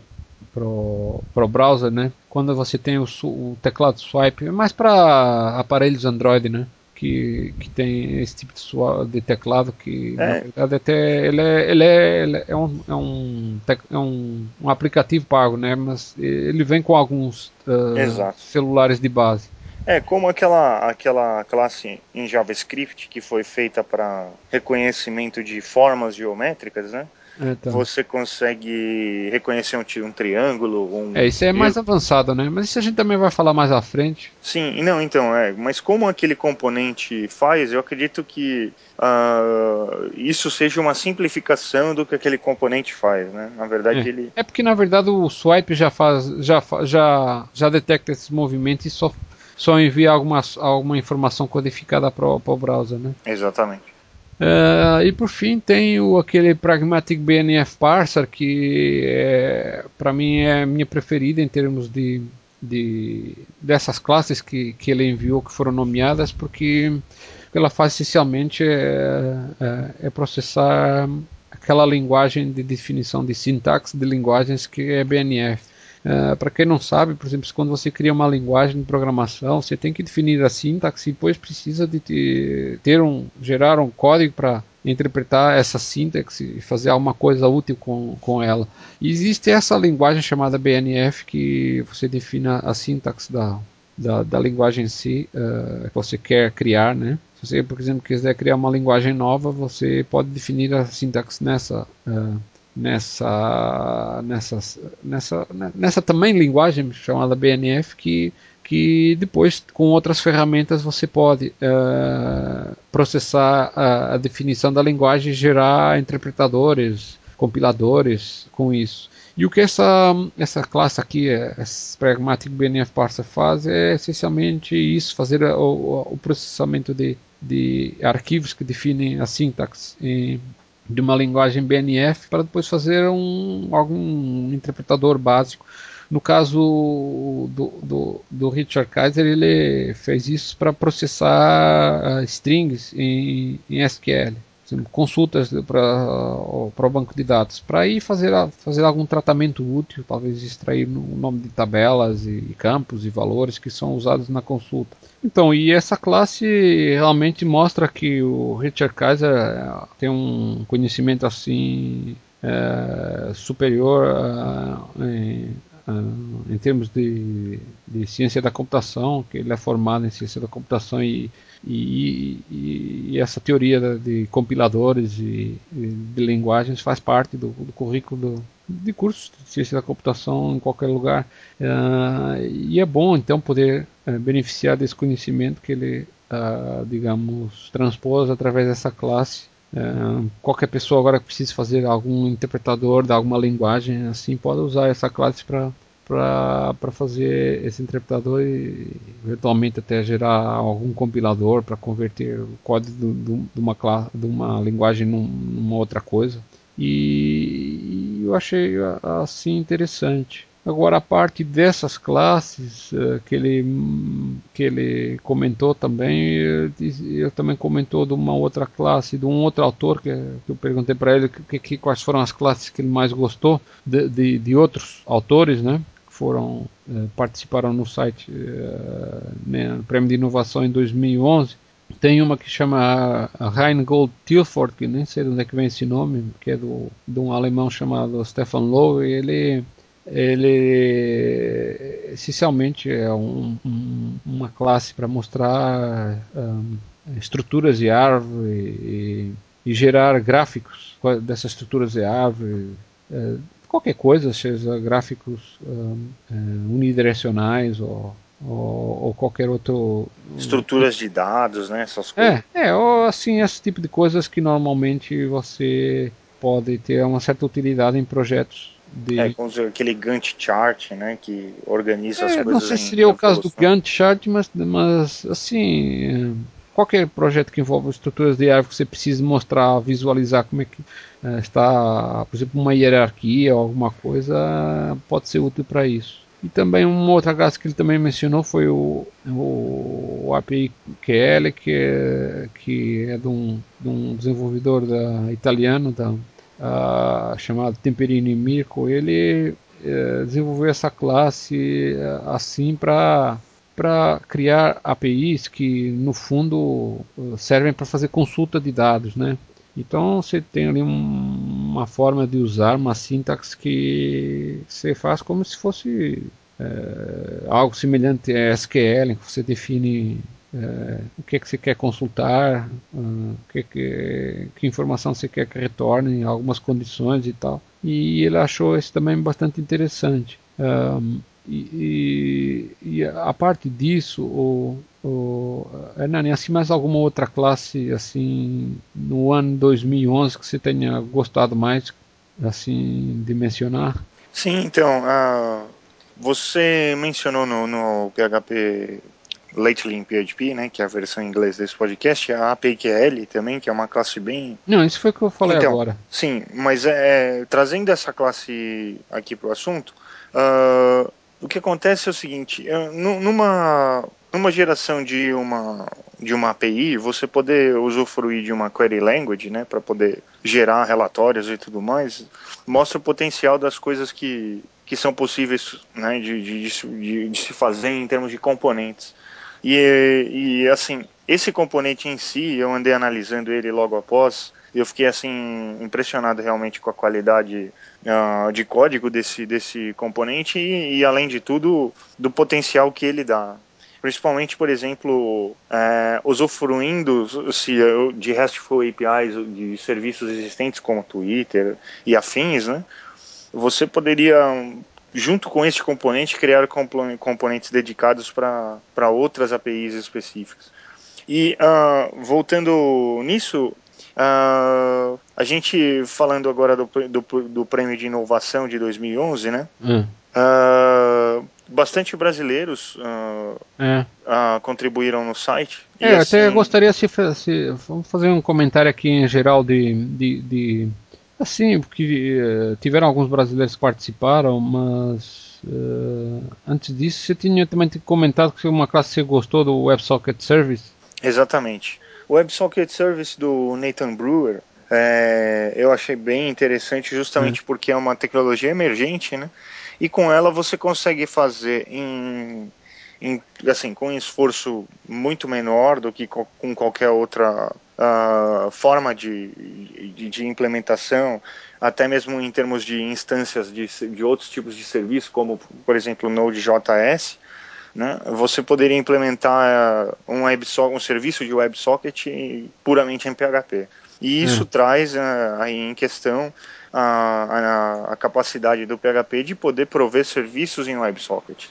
o browser, né? Quando você tem o, o teclado swipe, é mais para aparelhos Android, né? Que, que tem esse tipo de, de teclado que é. na verdade até ele é, ele é, ele é, um, é, um, é um, um aplicativo pago, né? Mas ele vem com alguns uh, celulares de base. É, como aquela, aquela classe em JavaScript que foi feita para reconhecimento de formas geométricas, né? Então. Você consegue reconhecer um, um triângulo, um. É, isso é mais avançado, né? Mas isso a gente também vai falar mais à frente. Sim, não, então, é. Mas como aquele componente faz, eu acredito que uh, isso seja uma simplificação do que aquele componente faz, né? Na verdade, é. ele. É porque na verdade o swipe já faz, já, já, já detecta esses movimentos e só, só envia alguma, alguma informação codificada para o browser, né? Exatamente. Uh, e por fim tem o, aquele Pragmatic BNF Parser que é, para mim é a minha preferida em termos de, de dessas classes que, que ele enviou que foram nomeadas porque ela faz essencialmente é, é, é processar aquela linguagem de definição de sintaxe de linguagens que é BNF. Uh, Para quem não sabe, por exemplo, quando você cria uma linguagem de programação, você tem que definir a sintaxe e depois precisa de ter um, gerar um código para interpretar essa sintaxe e fazer alguma coisa útil com, com ela. E existe essa linguagem chamada BNF que você define a sintaxe da, da, da linguagem em si uh, que você quer criar, né? Se você, por exemplo, quiser criar uma linguagem nova, você pode definir a sintaxe nessa uh, nessa, nessa, nessa, nessa também linguagem chamada BNF que, que depois com outras ferramentas você pode uh, processar a, a, definição da linguagem e gerar interpretadores, compiladores com isso. E o que essa, essa classe aqui, esse Pragmatic BNF Parser faz é essencialmente isso, fazer o, o processamento de, de arquivos que definem a sintaxe em, de uma linguagem BNF para depois fazer um, algum interpretador básico. No caso do, do, do Richard Kaiser, ele fez isso para processar uh, strings em, em SQL consultas para o banco de dados, para ir fazer, fazer algum tratamento útil, talvez extrair o nome de tabelas e campos e valores que são usados na consulta. Então, e essa classe realmente mostra que o Richard Kaiser eh, tem um conhecimento assim é, superior a, em, a, em termos de, de ciência da computação, que ele é formado em ciência da computação e e, e, e, essa teoria de compiladores e, de linguagens faz parte do, do currículo de cursos de ciência da computação em qualquer lugar. Uh, e é bom então poder uh, beneficiar desse conhecimento que ele, uh, digamos, transpôs através dessa classe. Qualquer pessoa agora que precise fazer algum interpretador de alguma linguagem assim pode usar essa classe para para fazer esse interpretador e eventualmente até gerar algum compilador para converter o código de, uma, de uma linguagem numa outra coisa. E eu achei assim interessante. Agora a parte dessas classes uh, que ele que ele comentou também, eu, eu, também comentou de uma outra classe, de um outro autor que, que eu perguntei para ele que, que, quais foram as classes que ele mais gostou de, de, de outros autores, né? foram eh, participaram no site eh, né, no Prêmio de Inovação em 2011. Tem uma que chama Rheingold Tilford, que nem sei de onde é que vem esse nome, que é do, de um alemão chamado Stefan Lowe, ele ele essencialmente é um, um, uma classe para mostrar um, estruturas de árvore e, e, gerar gráficos dessas estruturas de árvore, eh, qualquer coisa, seja gráficos um, unidirecionais ou, ou, ou, qualquer outro. Estruturas de dados, né? Essas coisas. É, é, ou assim, esse tipo de coisas que normalmente você pode ter uma certa utilidade em projetos. De... É, com aquele Gantt chart, né, que organiza é, as coisas. Não sei se seria o caso do Gantt chart, mas, mas assim, qualquer projeto que envolva estruturas de árvore que você precise mostrar, visualizar como é que uh, está, por exemplo, uma hierarquia ou alguma coisa, pode ser útil para isso. E também uma outra classe que ele também mencionou foi o, o, o API QL, que é, que é de, um, de um desenvolvedor da, italiano da, uh, chamado Temperini Mirko. Ele uh, desenvolveu essa classe uh, assim para para criar APIs que no fundo servem para fazer consulta de dados, né? Então você tem ali um, uma forma de usar uma sintaxe que você faz como se fosse é, algo semelhante a SQL, que você define é, o que é que você quer consultar, uh, que, que, que, informação você quer que retorne, algumas condições e tal. E ele achou isso também bastante interessante. Um, e, e, e, a parte disso, o, o, Hernani, assim mais alguma outra classe assim no ano 2011 que você tenha gostado mais assim de mencionar? Sim, então uh, você mencionou no, no PHP Lately in PHP, né, que é a versão em inglês desse podcast, a APQL também, que é uma classe bem... Não, isso foi o que eu falei então, agora. Sim, mas é, trazendo essa classe aqui para o assunto, uh, o que acontece é o seguinte, numa, numa geração de uma, de uma API, você poder usufruir de uma query language, né, para poder gerar relatórios e tudo mais, mostra o potencial das coisas que, que são possíveis né, de, de, de, de se fazer em termos de componentes. E, e assim, esse componente em si, eu andei analisando ele logo após, eu fiquei assim impressionado realmente com a qualidade uh, de código desse, desse componente e, e, além de tudo, do potencial que ele dá. Principalmente, por exemplo, é, usufruindo se, de RESTful APIs de serviços existentes como Twitter e afins, né? Você poderia, junto com este componente, criar componentes dedicados para outras APIs específicas. E uh, voltando nisso, Uh, a gente falando agora do, do, do, prêmio de inovação de 2011, né? Hum. Uh, bastante brasileiros uh, é. contribuíram no site. É, assim... até gostaria se, se vamos fazer um comentário aqui em geral de, de, de assim, porque uh, tiveram alguns brasileiros que participaram, mas uh, antes disso você tinha também comentado que uma classe você gostou do WebSocket Service. Exatamente. O WebSocket Service do Nathan Brewer é, eu achei bem interessante justamente uhum. porque é uma tecnologia emergente, né? E com ela você consegue fazer em, em assim com um esforço muito menor do que co com qualquer outra uh, forma de, de, de, implementação, até mesmo em termos de instâncias de, de outros tipos de serviço, como por exemplo o Node.js né, você poderia implementar um, WebSocket, um serviço de WebSocket puramente em PHP. E isso hum. traz uh, aí em questão a, a, a, capacidade do PHP de poder prover serviços em WebSocket.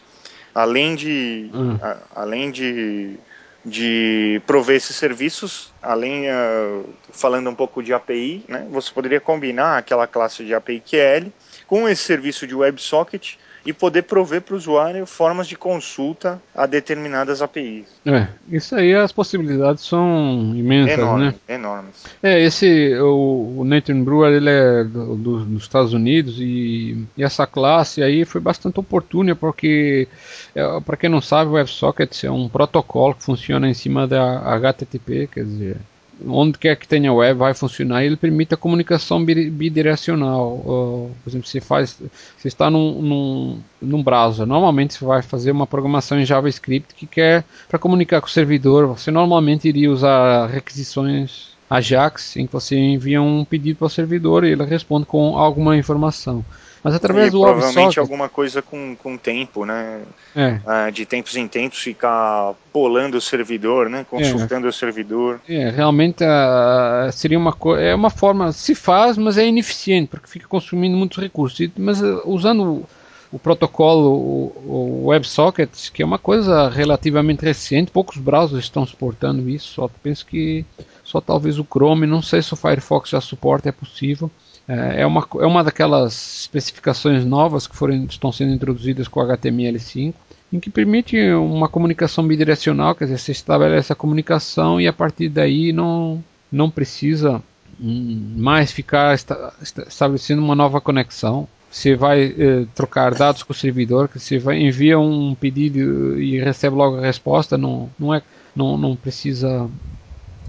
Além de, hum. a, além de, de prover esses serviços, além uh, falando um pouco de API, né, você poderia combinar aquela classe de API QL com esse serviço de WebSocket e poder prover para o usuário formas de consulta a determinadas APIs. É, isso aí as possibilidades são imensas, Enorme, né? Enormes. É, esse, o, o Nathan Brewer, ele é do, do, dos Estados Unidos e, e, essa classe aí foi bastante oportuna porque, é, para quem não sabe, o WebSockets é um protocolo que funciona em cima da HTTP, quer dizer, onde quer que tenha web vai funcionar ele permite a comunicação bidirecional. Uh, por exemplo, se faz, se está num, num, num browser, normalmente você vai fazer uma programação em JavaScript que quer para comunicar com o servidor. Você normalmente iria usar requisições Ajax, em que você envia um pedido para o servidor e ele responde com alguma informação. Mas através e do provavelmente alguma coisa com, com tempo, né? É. Ah, de tempos em tempos ficar polando o servidor, né? Consultando é. o servidor. É, realmente uh, seria uma é uma forma se faz, mas é ineficiente porque fica consumindo muitos recursos. Mas uh, usando o, o protocolo o, o WebSocket, que é uma coisa relativamente recente, poucos browsers estão suportando isso. Só penso que só talvez o Chrome, não sei se o Firefox já suporta, é possível. É, é uma, é uma daquelas especificações novas que foram, estão sendo introduzidas com o HTML5, em que permite uma comunicação bidirecional, quer dizer, você estabelece a comunicação e a partir daí não, não precisa hum, mais ficar esta, estabelecendo uma nova conexão. Você vai eh, trocar dados com o servidor, que você vai envia um pedido e recebe logo a resposta, não, não, é, não, não precisa,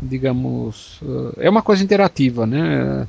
digamos, uh, é uma coisa interativa, né?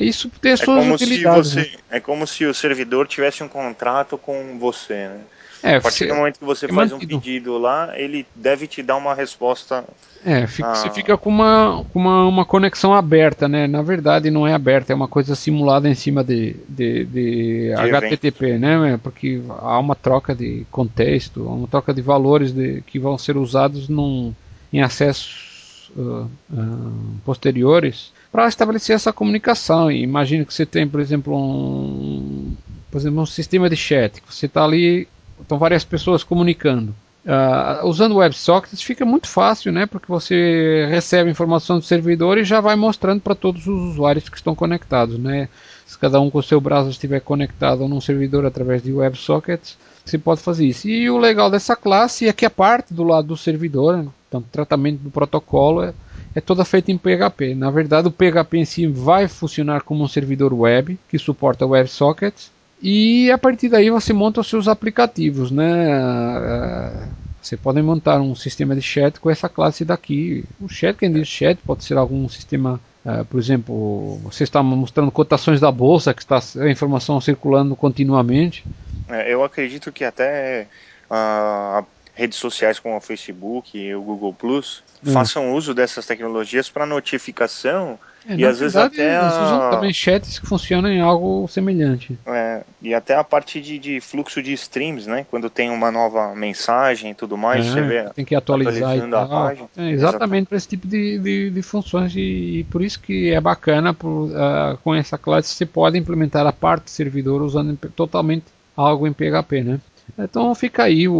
Isso tem as é suas utilidades. Você, né? É como se o servidor tivesse um contrato com você, né? É, a partir do momento que você é faz mantido. um pedido lá, ele deve te dar uma resposta. É, fica, você fica com, uma, uma, uma conexão aberta, né? Na verdade, não é aberta, é uma coisa simulada em cima de, de, de, de HTTP, evento. né? Porque há uma troca de contexto, há uma troca de valores de, que vão ser usados num, em acessos uh, uh, posteriores para estabelecer essa comunicação. E imagine que você tem, por exemplo, um, por exemplo, um sistema de chat, que você está ali, estão várias pessoas comunicando. Uh, usando WebSockets fica muito fácil, né? Porque você recebe informação do servidor e já vai mostrando para todos os usuários que estão conectados, né? Se cada um com o seu browser estiver conectado num servidor através de WebSockets, você pode fazer isso. E o legal dessa classe é que a parte do lado do servidor, né? então, tratamento do protocolo é, é toda feita em PHP. Na verdade, o PHP em si vai funcionar como um servidor web que suporta WebSockets e a partir daí você monta os seus aplicativos, né? É, você pode montar um sistema de chat com essa classe daqui. O chat, quem diz chat, pode ser algum sistema, uh, por exemplo, você está mostrando cotações da bolsa, que está a informação circulando continuamente. É, eu acredito que até uh, redes sociais como o Facebook e o Google Plus hum. façam uso dessas tecnologias para notificação é, e às verdade, vezes até a... usam também chats que funcionam em algo semelhante. É, e até a parte de, de, fluxo de streams, né? Quando tem uma nova mensagem e tudo mais, é, você vê tem que atualizar e tal. Página, é, exatamente para esse tipo de, de, de funções e, e, por isso que é bacana por, uh, com essa classe você pode implementar a parte servidor usando totalmente algo em PHP, né? Então fica aí o,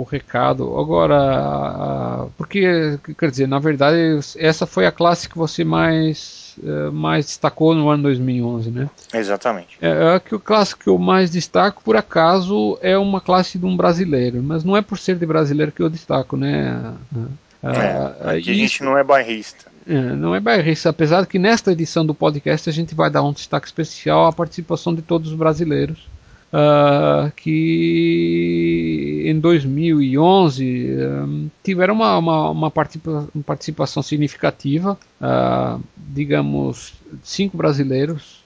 o, recado. Agora, porque, quer dizer, na verdade, essa foi a classe que você mais, eh, mais destacou no ano 2011, né? Exatamente. É, é a que o classe que eu mais destaco, por acaso, é uma classe de um brasileiro, mas não é por ser de brasileiro que eu destaco, né? É, aqui a gente não é bairrista. É, não é bairrista, apesar de que nesta edição do podcast a gente vai dar um destaque especial à participação de todos os brasileiros uh, que em 2011 um, tiveram uma, uma, uma, participa participação significativa. Uh, digamos, cinco brasileiros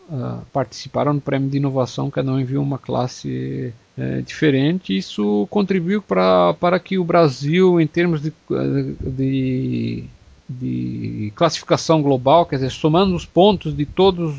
participaram no prêmio de inovação, cada um enviou uma classe é, diferente. Isso contribuiu pra, para que o Brasil, em termos de, de, de, classificação global, quer dizer, somando os pontos de todos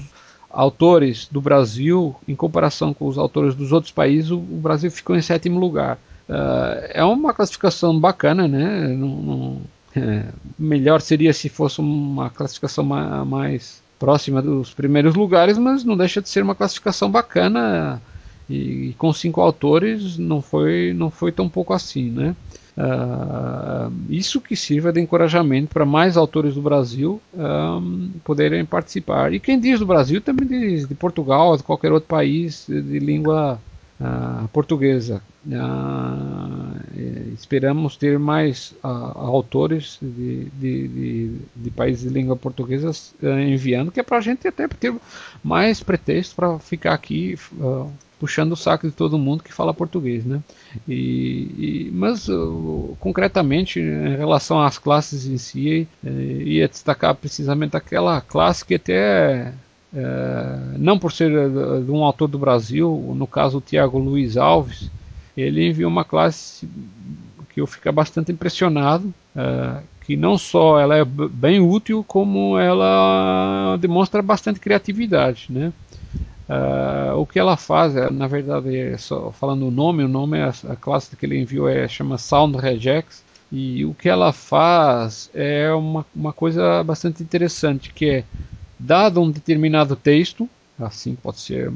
autores do Brasil, em comparação com os autores dos outros países, o, Brasil ficou em sétimo lugar. Uh, é uma classificação bacana, né? Não, não, é, melhor seria se fosse uma classificação ma mais próxima dos primeiros lugares, mas não deixa de ser uma classificação bacana e, e com cinco autores não foi não foi tão pouco assim, né? Uh, isso que sirva de encorajamento para mais autores do Brasil um, poderem participar. E quem diz do Brasil também diz de Portugal, de qualquer outro país de língua uh, portuguesa. Uh, esperamos ter mais autores de, de, de, de, países de língua portuguesa enviando, que é para a gente até ter mais pretexto para ficar aqui puxando o saco de todo mundo que fala português, né? E, e mas concretamente em relação às classes em si, uh, ia destacar precisamente aquela classe que até uh, não por ser de um autor do Brasil, no caso o Tiago Luiz Alves, ele enviou uma classe que eu fico bastante impressionado, que não só ela é bem útil, como ela demonstra bastante criatividade, né? Uh, o que ela faz, é, na verdade, é só falando o nome, o nome é a, classe que ele enviou é chama Sound Regex e o que ela faz é uma, uma coisa bastante interessante, que é dado um determinado texto, assim pode ser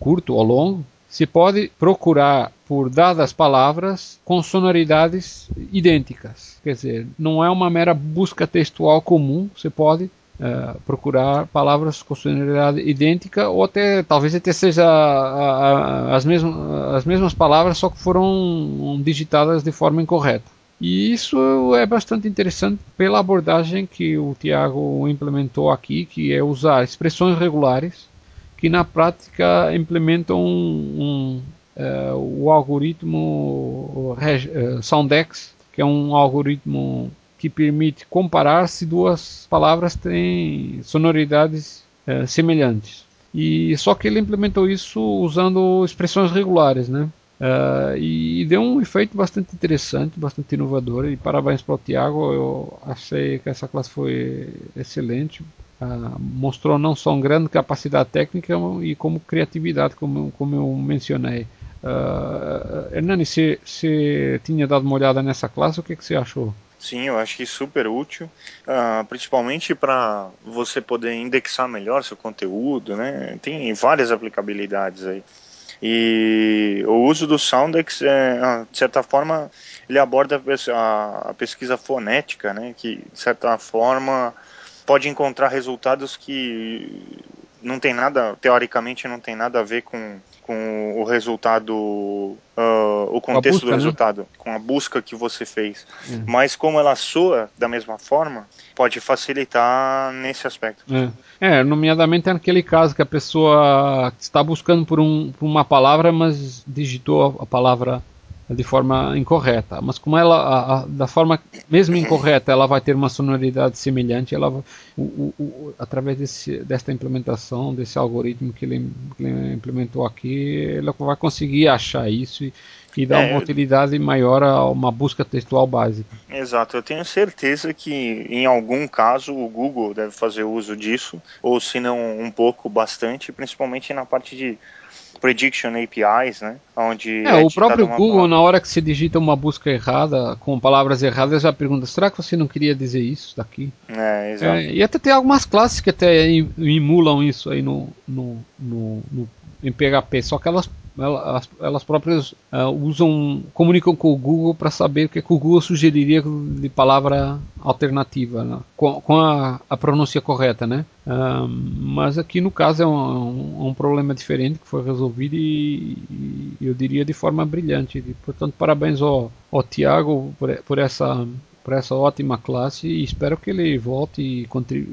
curto ou longo, se pode procurar por dadas palavras com sonoridades idênticas. Quer dizer, não é uma mera busca textual comum, você pode Uh, procurar palavras com sonoridade idêntica ou até talvez até seja a, a, as, mesmas, as mesmas palavras só que foram digitadas de forma incorreta. E isso é bastante interessante pela abordagem que o Tiago implementou aqui que é usar expressões regulares que na prática implementam um, um, uh, o algoritmo uh, Soundex que é um algoritmo que permite comparar se duas palavras têm sonoridades é, semelhantes. E só que ele implementou isso usando expressões regulares, né? Uh, e, deu um efeito bastante interessante, bastante inovador. E parabéns para o Tiago, eu achei que essa classe foi excelente. Uh, mostrou não só uma grande capacidade técnica e como criatividade, como, como eu mencionei. Uh, Hernani, você tinha dado uma olhada nessa classe, o que, que você achou? Sim, eu acho que super útil, uh, principalmente para você poder indexar melhor seu conteúdo, né? Tem várias aplicabilidades aí. E o uso do Soundex, é, ah, de certa forma, ele aborda a pesquisa fonética, né? Que de certa forma pode encontrar resultados que não tem nada, teoricamente, não tem nada a ver com com o resultado, uh, o contexto busca, do né? resultado, né? com a busca que você fez. É. Mas como ela soa da mesma forma, pode facilitar nesse aspecto. É. é, nomeadamente naquele caso que a pessoa está buscando por, um, por uma palavra, mas digitou a palavra de forma incorreta. Mas como ela, a, a, da forma mesmo incorreta, ela vai ter uma sonoridade semelhante, ela o, o, o, através desse, desta implementação, desse algoritmo que ele, que ele, implementou aqui, ela vai conseguir achar isso e, e dar é, uma utilidade maior a uma busca textual básica. Exato, eu tenho certeza que em algum caso o Google deve fazer uso disso, ou se não um pouco, bastante, principalmente na parte de prediction APIs, né? Onde é, é o próprio Google, na hora que se digita uma busca errada, com palavras erradas, já pergunta: será que você não queria dizer isso daqui? É, exato. É, e até tem algumas classes que até emulam isso aí no, no, no, no em PHP, só que elas elas, elas próprias uh, usam, comunicam com o Google para saber o que, é que, o Google sugeriria de palavra alternativa, né? com, com a, a, pronúncia correta, né? Uh, mas aqui no caso é um, um, um, problema diferente que foi resolvido e, e, eu diria de forma brilhante. Portanto, parabéns ao, ao Tiago por, por essa por essa ótima classe e espero que ele volte e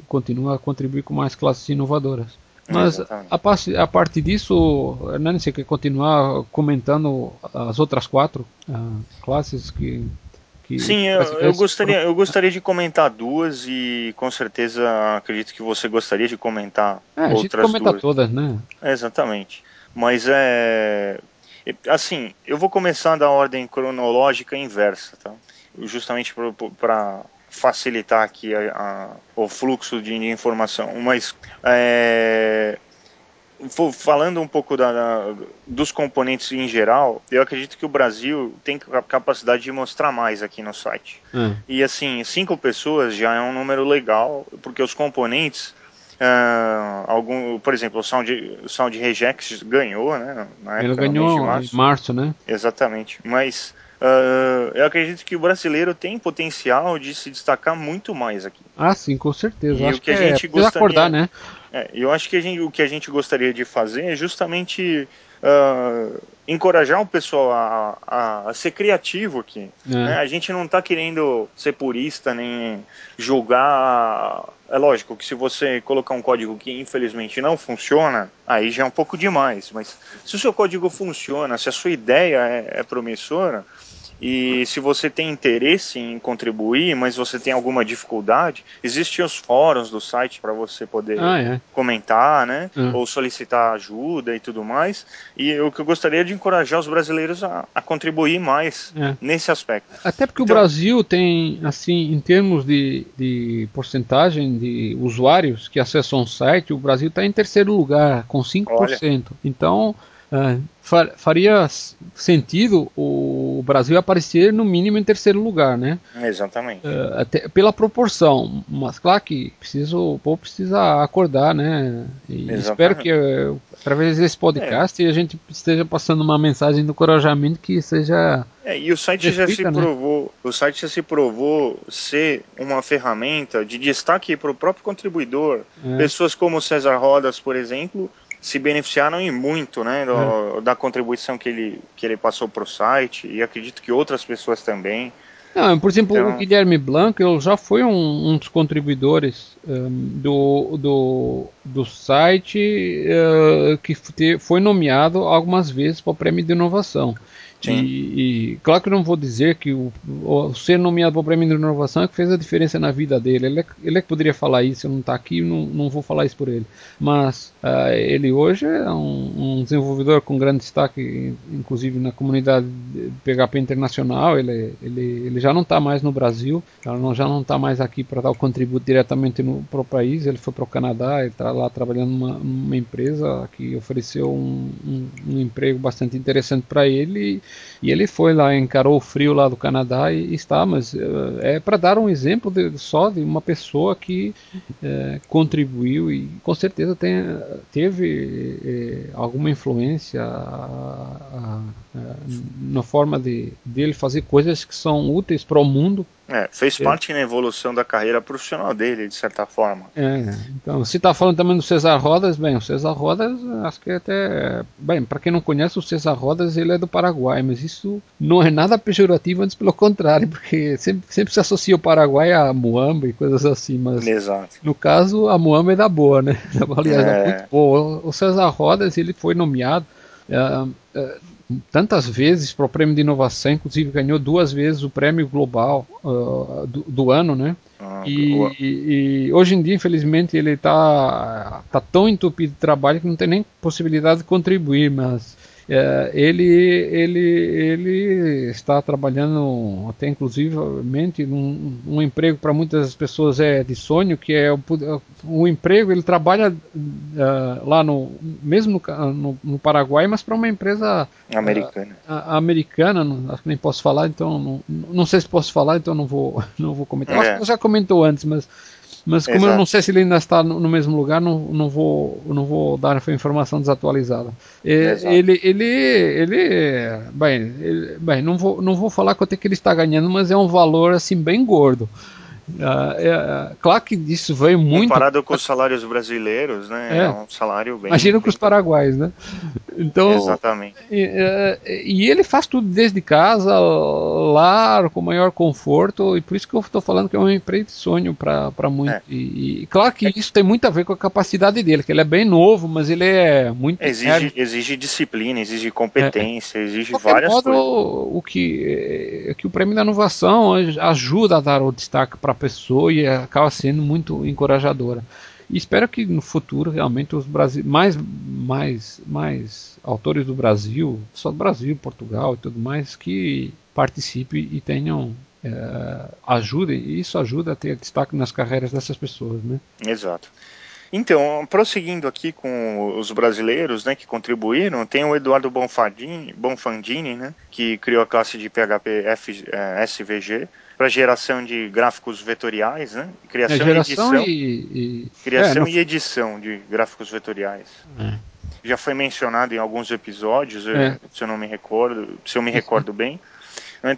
continue a contribuir com mais classes inovadoras. Mas a, parte, a parte disso, Hernani, você quer continuar comentando as outras quatro uh, classes que, que Sim, eu, eu, gostaria, eu gostaria de comentar duas e com certeza acredito que você gostaria de comentar é, outras a gente comenta duas. todas, né? exatamente. Mas é assim, eu vou começar da ordem cronológica inversa, tá? Justamente para facilitar aqui a, a, o fluxo de, informação. Mas é, falando um pouco da, da, dos componentes em geral, eu acredito que o Brasil tem capacidade de mostrar mais aqui no site. Hum. E assim, cinco pessoas já é um número legal, porque os componentes Uh, algum, por exemplo, o Sound, o Sound Rejects ganhou, né? Na Ele ganhou em março, né? Exatamente. Mas Uh, eu acredito que o brasileiro tem potencial de se destacar muito mais aqui. Ah, sim, com certeza. E acho o que, que a é, gente gostaria, acordar, né? É, eu acho que gente, o que a gente gostaria de fazer é justamente uh, encorajar o pessoal a, a, a ser criativo aqui. É. Né? A gente não está querendo ser purista nem julgar. É lógico que se você colocar um código que infelizmente não funciona, aí já é um pouco demais. Mas se o seu código funciona, se a sua ideia é, é promissora, e se você tem interesse em contribuir, mas você tem alguma dificuldade, existem os fóruns do site para você poder ah, é. comentar, né? Uhum. Ou solicitar ajuda e tudo mais. E o que eu gostaria de encorajar os brasileiros a, a contribuir mais é. nesse aspecto. Até porque então, o Brasil tem, assim, em termos de, de porcentagem de usuários que acessam o site, o Brasil está em terceiro lugar, com 5%. Olha. Então faria sentido o Brasil aparecer no mínimo em terceiro lugar, né? Exatamente. Uh, até pela proporção, mas claro que preciso, o povo precisa acordar, né? E espero que uh, através desse podcast é. a gente esteja passando uma mensagem de encorajamento que seja é, e o site já se né? provou, o site já se provou ser uma ferramenta de destaque para o próprio contribuidor. É. Pessoas como César Rodas, por exemplo, se beneficiaram e muito né, do, é. da contribuição que ele, que ele passou para o site e acredito que outras pessoas também. Não, por exemplo, então... o Guilherme Blanco ele já foi um, um dos contribuidores um, do, do, do site uh, que foi nomeado algumas vezes para o prêmio de inovação. E, e, claro que eu não vou dizer que o, o ser nomeado para o prêmio de inovação é que fez a diferença na vida dele. Ele é, ele é que poderia falar isso, eu não está aqui, não, não vou falar isso por ele. Mas uh, ele hoje é um, um, desenvolvedor com grande destaque, inclusive na comunidade PHP internacional. Ele, ele, ele já não está mais no Brasil, já não está mais aqui para dar o contributo diretamente para o país. Ele foi para o Canadá, ele está lá trabalhando numa, numa, empresa que ofereceu um, um, um emprego bastante interessante para ele. E ele foi lá, encarou o frio lá do Canadá e, e está, mas uh, é para dar um exemplo de, só de uma pessoa que uh, contribuiu e com certeza tem, teve uh, alguma influência na forma de dele fazer coisas que são úteis para o mundo é, fez é. parte na evolução da carreira profissional dele, de certa forma. É, então, se está falando também do César Rodas, bem, o César Rodas, acho que até. Bem, para quem não conhece, o César Rodas ele é do Paraguai, mas isso não é nada pejorativo, antes pelo contrário, porque sempre, sempre se associa o Paraguai a Muamba e coisas assim, mas. Exato. No caso, a Muamba é da boa, né? Aliás, é, muito boa. O César Rodas ele foi nomeado. Uh, uh, tantas vezes para o prêmio de inovação, inclusive ganhou duas vezes o prêmio global uh, do, do, ano, né? Ah, e, e, e, hoje em dia, infelizmente, ele está tá tão entupido de trabalho que não tem nem possibilidade de contribuir, mas é, ele, ele, ele está trabalhando até inclusivamente um, um emprego para muitas pessoas é de sonho, que é o, o emprego, ele trabalha uh, lá no, mesmo no, no, no Paraguai, mas para uma empresa americana. Uh, americana, não, acho que nem posso falar, então não, não sei se posso falar, então não vou, não vou comentar. É. Acho que já comentou antes, mas mas como Exato. eu não sei se ele ainda está no, no mesmo lugar, não, não, vou, não vou dar a informação desatualizada. ele, ele, ele, bem, ele, bem, não vou, não vou falar quanto é que ele está ganhando, mas é um valor assim bem gordo. Uh, é, claro que isso veio muito. Comparado com os salários brasileiros, né? É, é um salário bem. Imagina com os paraguaios, né? Então, Exatamente. E, é, e, ele faz tudo desde casa, lá, com maior conforto, e por isso que eu estou falando que é um emprego de sonho para muito. É. E, e, claro que isso tem muito a ver com a capacidade dele, que ele é bem novo, mas ele é muito. Exige, exige disciplina, exige competência, exige várias modo, coisas. O que, é que o prêmio da inovação ajuda a dar o destaque para a pessoa e acaba sendo muito encorajadora. E espero que no futuro realmente os Brasil, mais, mais, mais autores do Brasil, só do Brasil, Portugal e tudo mais, que participem e tenham é, ajudem, e isso ajuda a ter destaque nas carreiras dessas pessoas, né? Exato. Então, prosseguindo aqui com os brasileiros né, que contribuíram, tem o Eduardo Bonfardini, Bonfandini, né, que criou a classe de PHP F, é, SVG, para geração de gráficos vetoriais, né? Criação é, e edição. E, e... Criação é, no... e edição de gráficos vetoriais. É. Já foi mencionado em alguns episódios, é. se eu não me recordo, se eu me recordo bem.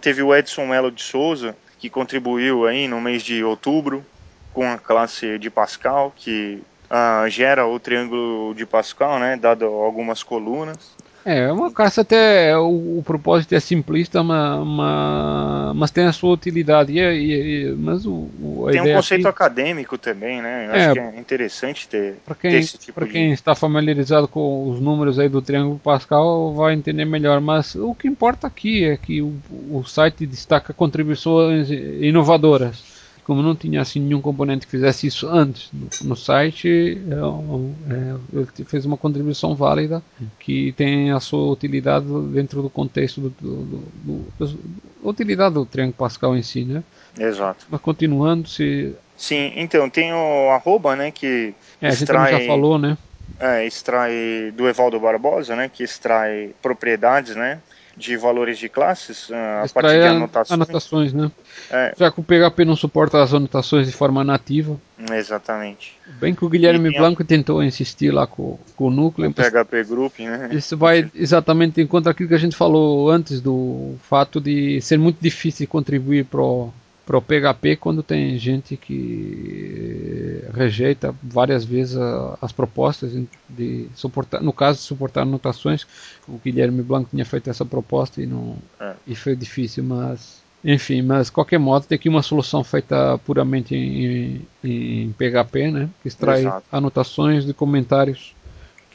Teve o Edson Melo de Souza, que contribuiu aí no mês de outubro com a classe de Pascal, que uh, gera o triângulo de Pascal, né, dado algumas colunas. É, uma caça até o, o, propósito é simplista, mas, mas, mas tem a sua utilidade. E, e, mas o, o tem um conceito aqui, acadêmico também, né? Eu é, acho que é interessante ter, para quem, ter esse tipo Para quem está familiarizado com os números aí do Triângulo Pascal vai entender melhor. Mas o que importa aqui é que o, o site destaca contribuições inovadoras como não tinha assim nenhum componente que fizesse isso antes no, no site, é, é, ele fez uma contribuição válida que tem a sua utilidade dentro do contexto do, do, do, do utilidade do Triângulo Pascal em si, né? Exato. Mas continuando se Sim, então tem o arroba, né, que é, extrai, a gente já falou, né? É, extrai do Evaldo Barbosa, né, que extrai propriedades, né, de valores de classes a partir de anotações. anotações né? É. Já que o PHP não suporta as anotações de forma nativa. Exatamente. Bem que o Guilherme e, Blanco tentou insistir lá com, com o núcleo. O PHP Group, né? Isso vai exatamente em contra aquilo que a gente falou antes do fato de ser muito difícil contribuir para para o PHP quando tem gente que rejeita várias vezes a, as propostas de suportar, no caso de suportar anotações, o Guilherme Blanco tinha feito essa proposta e não é. e foi difícil, mas enfim, mas qualquer modo tem aqui uma solução feita puramente em, em PHP, né, que extrai Exato. anotações de comentários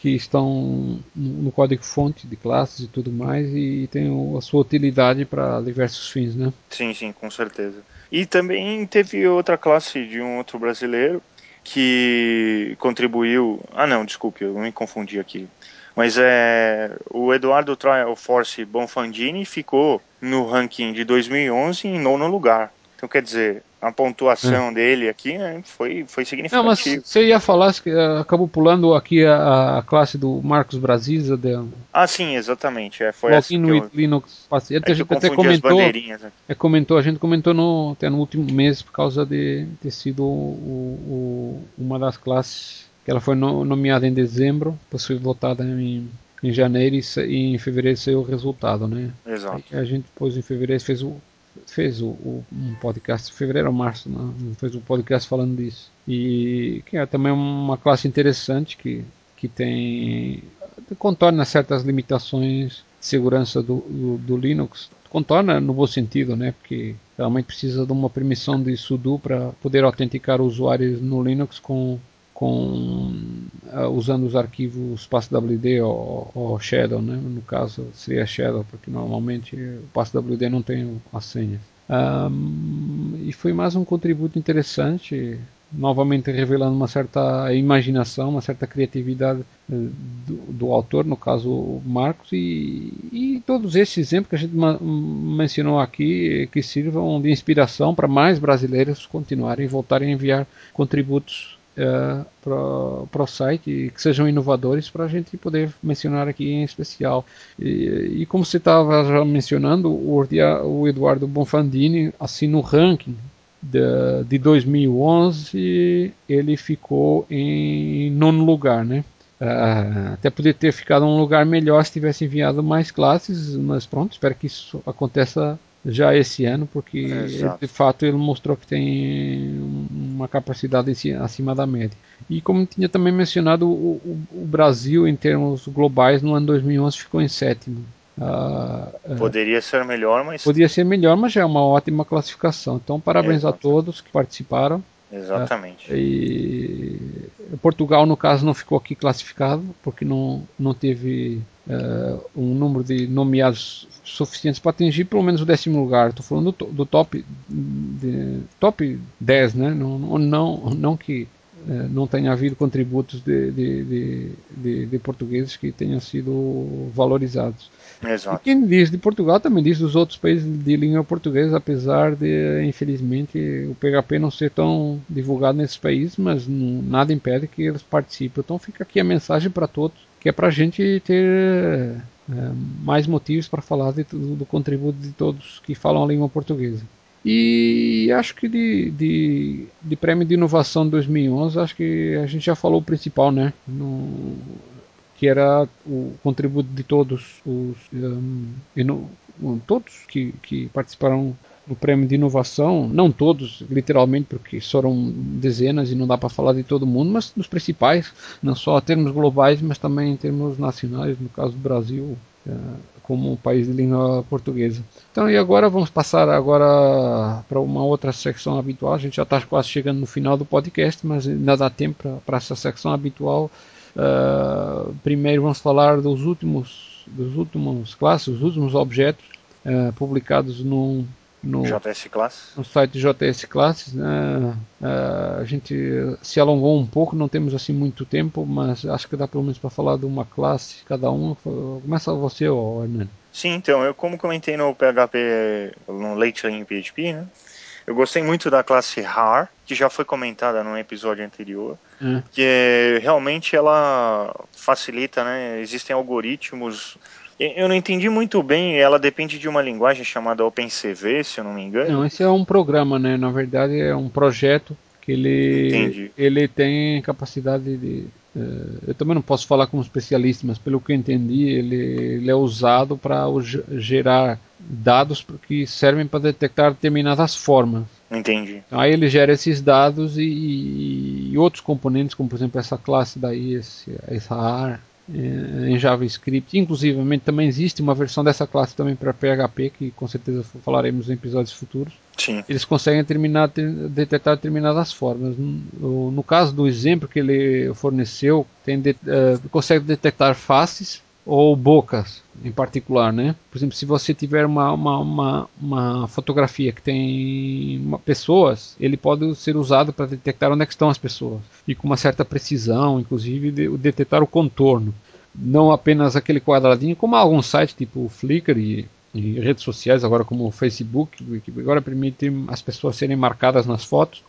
que estão no código-fonte de classes e tudo mais e tem a sua utilidade para diversos fins, né? Sim, sim, com certeza. E também teve outra classe de um outro brasileiro que contribuiu. Ah, não, desculpe, eu me confundi aqui. Mas é o Eduardo Trial Force Bonfandini ficou no ranking de 2011 em nono lugar. Então, quer dizer, a pontuação é. dele aqui né, foi, foi significativa. Não, mas você ia falar, que uh, acabou pulando aqui a, a, classe do Marcos Brasisa. De... Ah, sim, exatamente. É, foi essa no eu, Linux. É a gente até comentou, é, comentou, a gente comentou no, até no último mês por causa de ter sido o, o, uma das classes que ela foi no, nomeada em dezembro, depois foi votada em, em janeiro e, e em fevereiro saiu o resultado, né? Exato. Aí a gente depois em fevereiro fez o fez o, o, um podcast, fevereiro ou março, não, fez um podcast falando disso. E que é também uma classe interessante que, que tem contorna certas limitações de segurança do, do, do Linux. Contorna no bom sentido, né? Porque realmente precisa de uma permissão de sudo para poder autenticar usuários no Linux com com uh, usando os arquivos passwd ou, ou, shadow, né? no caso seria shadow porque normalmente o passwd não tem a senha. Um, e foi mais um contributo interessante, novamente revelando uma certa imaginação, uma certa criatividade uh, do, do, autor, no caso o Marcos, e, e, todos esses exemplos que a gente mencionou aqui que sirvam de inspiração para mais brasileiros continuarem e voltarem a enviar contributos uh, para o site que sejam inovadores para a gente poder mencionar aqui em especial. E, e como você estava já mencionando, o, o Eduardo Bonfandini, assim no ranking de, de 2011, ele ficou em nono lugar, né? Uh, até poderia ter ficado um lugar melhor se tivesse enviado mais classes, mas pronto, espero que isso aconteça já esse ano, porque ele, de fato ele mostrou que tem uma capacidade acima da média. E como tinha também mencionado, o, o, o Brasil em termos globais no ano 2011 ficou em sétimo. Uh, Poderia uh, ser melhor, mas. Poderia ser melhor, mas já é uma ótima classificação. Então, parabéns Exato. a todos que participaram. Exatamente. Uh, e Portugal, no caso, não ficou aqui classificado, porque não, não teve uh, um número de nomeados suficientes para atingir pelo menos o décimo lugar. Estou falando do, do top, de, top 10, né? não, não, não que não tenha havido contributos de, de, de, de, portugueses que tenham sido valorizados. Exato. E quem diz de Portugal também diz dos outros países de língua portuguesa, apesar de, infelizmente, o PHP não ser tão divulgado nesses países, mas não, nada impede que eles participem. Então fica aqui a mensagem para todos que é para a gente ter é, mais motivos para falar do, do, contributo de todos que falam a língua portuguesa. E acho que de, de, de prêmio de inovação 2011, acho que a gente já falou o principal, né? No, que era o contributo de todos os um, todos que, que participaram o prêmio de inovação, não todos, literalmente, porque foram dezenas e não dá para falar de todo mundo, mas dos principais, não só em termos globais, mas também em termos nacionais, no caso do Brasil, é, como um país de língua portuguesa. Então, e agora vamos passar agora para uma outra secção habitual. A gente já está quase chegando no final do podcast, mas ainda dá tempo para essa secção habitual. Uh, primeiro vamos falar dos últimos, dos últimos classes, os últimos objetos uh, publicados no no, JS Classes. no site JS Classes. Né? Uh, a gente se alongou um pouco, não temos assim muito tempo, mas acho que dá pelo menos para falar de uma classe cada um. Começa você, Hernani. Sim, então, eu como comentei no PHP, no Lately PHP, né? Eu gostei muito da classe RAR, que já foi comentada no episódio anterior, é. que realmente ela facilita, né? Existem algoritmos eu não entendi muito bem, ela depende de uma linguagem chamada OpenCV, se eu não me engano. Não, esse é um programa, né? Na verdade é um projeto que ele, ele tem capacidade de. Uh, eu também não posso falar como especialista, mas pelo que eu entendi, ele, ele é usado para gerar dados que servem para detectar determinadas formas. Entendi. Então, aí ele gera esses dados e, e, outros componentes, como por exemplo essa classe daí, esse, essa AR, eh, em JavaScript. Inclusive, também existe uma versão dessa classe também para PHP, que com certeza falaremos em episódios futuros. Sim. Eles conseguem terminar, detectar determinadas formas. No, no, caso do exemplo que ele forneceu, tem de, uh, consegue detectar faces ou bocas em particular, né? Por exemplo, se você tiver uma, uma, uma, uma fotografia que tem uma, pessoas, ele pode ser usado para detectar onde é estão as pessoas. E com uma certa precisão, inclusive de, detectar o contorno, não apenas aquele quadradinho, como alguns sites tipo Flickr e, e redes sociais agora como o Facebook, que agora permite as pessoas serem marcadas nas fotos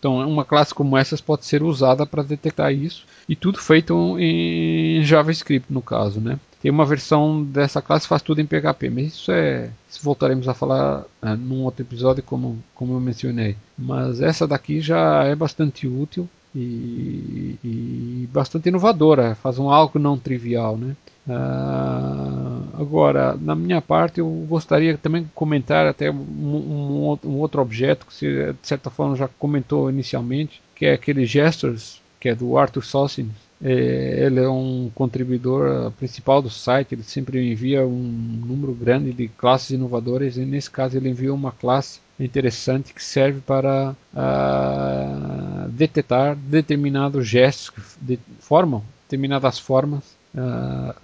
então, uma classe como essa pode ser usada para detectar isso e tudo feito em JavaScript no caso, né? Tem uma versão dessa classe faz tudo em PHP, mas isso é, voltaremos a falar é, num outro episódio como como eu mencionei. Mas essa daqui já é bastante útil e, e bastante inovadora, faz um algo não trivial, né? Uh, agora, na minha parte, eu gostaria também de comentar até um, um, um, outro objeto que você, de certa forma, já comentou inicialmente, que é aquele Gestures, que é do Arthur Sossins. É, ele é um contribuidor principal do site, ele sempre envia um número grande de classes inovadoras e nesse caso ele enviou uma classe interessante que serve para uh, detectar determinados gestos que de, formam determinadas formas uh,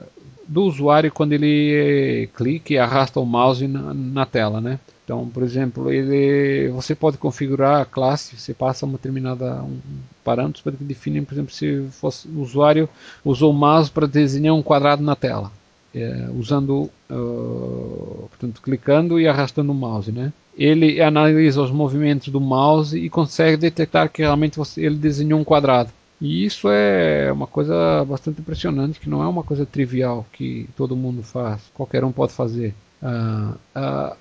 do usuário quando ele clica e arrasta o mouse na, na, tela, né? Então, por exemplo, ele, você pode configurar a classe, você passa uma determinada um, parâmetros para que definem, por exemplo, se fosse, o usuário usou o mouse para desenhar um quadrado na tela, é, usando, uh, portanto, clicando e arrastando o mouse, né? Ele analisa os movimentos do mouse e consegue detectar que realmente você, ele desenhou um quadrado. E isso é uma coisa bastante impressionante, que não é uma coisa trivial que todo mundo faz, qualquer um pode fazer. Uh, uh,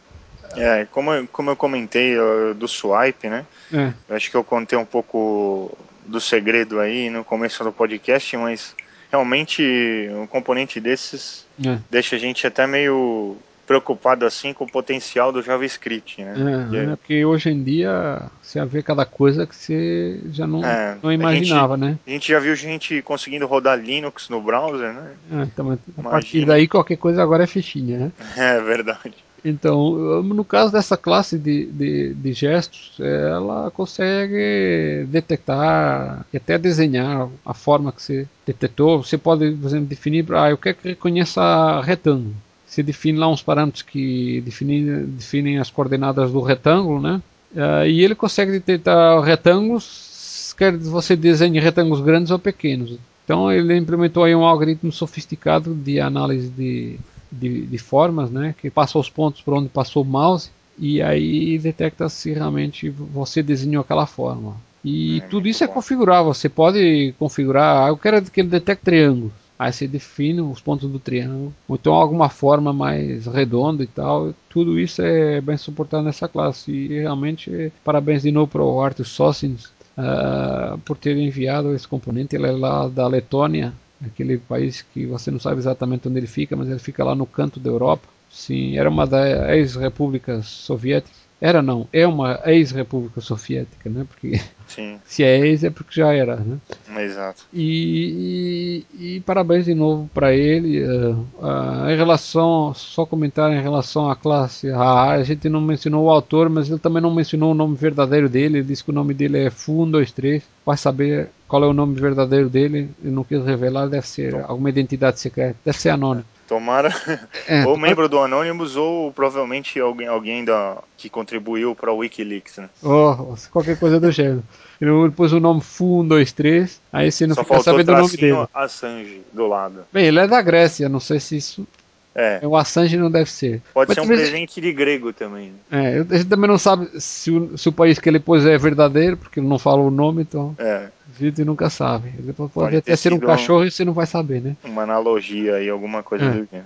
é, como, eu, como eu comentei uh, do swipe, né? É. Eu acho que eu contei um pouco do segredo aí no começo do podcast, mas realmente um componente desses é. deixa a gente até meio preocupado assim com o potencial do JavaScript, né? É, é, porque hoje em dia você vê cada coisa que você já não, é, não imaginava, a gente, né? A gente já viu gente conseguindo rodar Linux no browser, né? É, então, a partir daí qualquer coisa agora é fichinha, né? É verdade. Então, no caso dessa classe de, de, de, gestos, ela consegue detectar e até desenhar a forma que você detectou. Você pode, por exemplo, definir, ah, eu quero que reconheça retângulo se define lá uns parâmetros que definem, definem as coordenadas do retângulo, né? Uh, e ele consegue detectar retângulos, quer você desenhe retângulos grandes ou pequenos. Então ele implementou aí um algoritmo sofisticado de análise de, de, de formas, né? Que passa os pontos por onde passou o mouse e aí detecta se realmente você desenhou aquela forma. E é tudo isso é configurável. Você pode configurar. Eu quero que ele detecte triângulos. Aí você define os pontos do triângulo, ou então alguma forma mais redonda e tal. Tudo isso é bem suportado nessa classe. E realmente, parabéns de novo para o Arthur Sossins uh, por ter enviado esse componente. Ele é lá da Letônia, aquele país que você não sabe exatamente onde ele fica, mas ele fica lá no canto da Europa. Sim, era uma das ex-repúblicas soviéticas. Era não, é uma ex-república soviética, né? Porque Sim. se é ex é porque já era, né? Exato. E, e, e parabéns de novo para ele. Uh, uh, em relação, só comentar em relação à classe A, a gente não mencionou o autor, mas ele também não mencionou o nome verdadeiro dele. Ele disse que o nome dele é Fu123. Vai saber qual é o nome verdadeiro dele. Ele não quis revelar, deve ser alguma identidade secreta, deve ser anônimo. Tomara. É, ou membro do Anonymous, ou provavelmente alguém, alguém da, que contribuiu para o Wikileaks, né? Oh, qualquer coisa do gênero. Ele pôs o nome Fu123, aí você não Só fica sabendo o nome dele. Assange do lado. Bem, ele é da Grécia, não sei se isso. É. O Assange não deve ser. Pode Mas ser um presente de grego também. Né? É, a gente também não sabe se o, se o país que ele pôs é verdadeiro, porque ele não fala o nome, então. É. Vida e nunca sabe. Ele pode, pode até ser um cachorro um, e você não vai saber, né? Uma analogia aí, alguma coisa é. do gênero.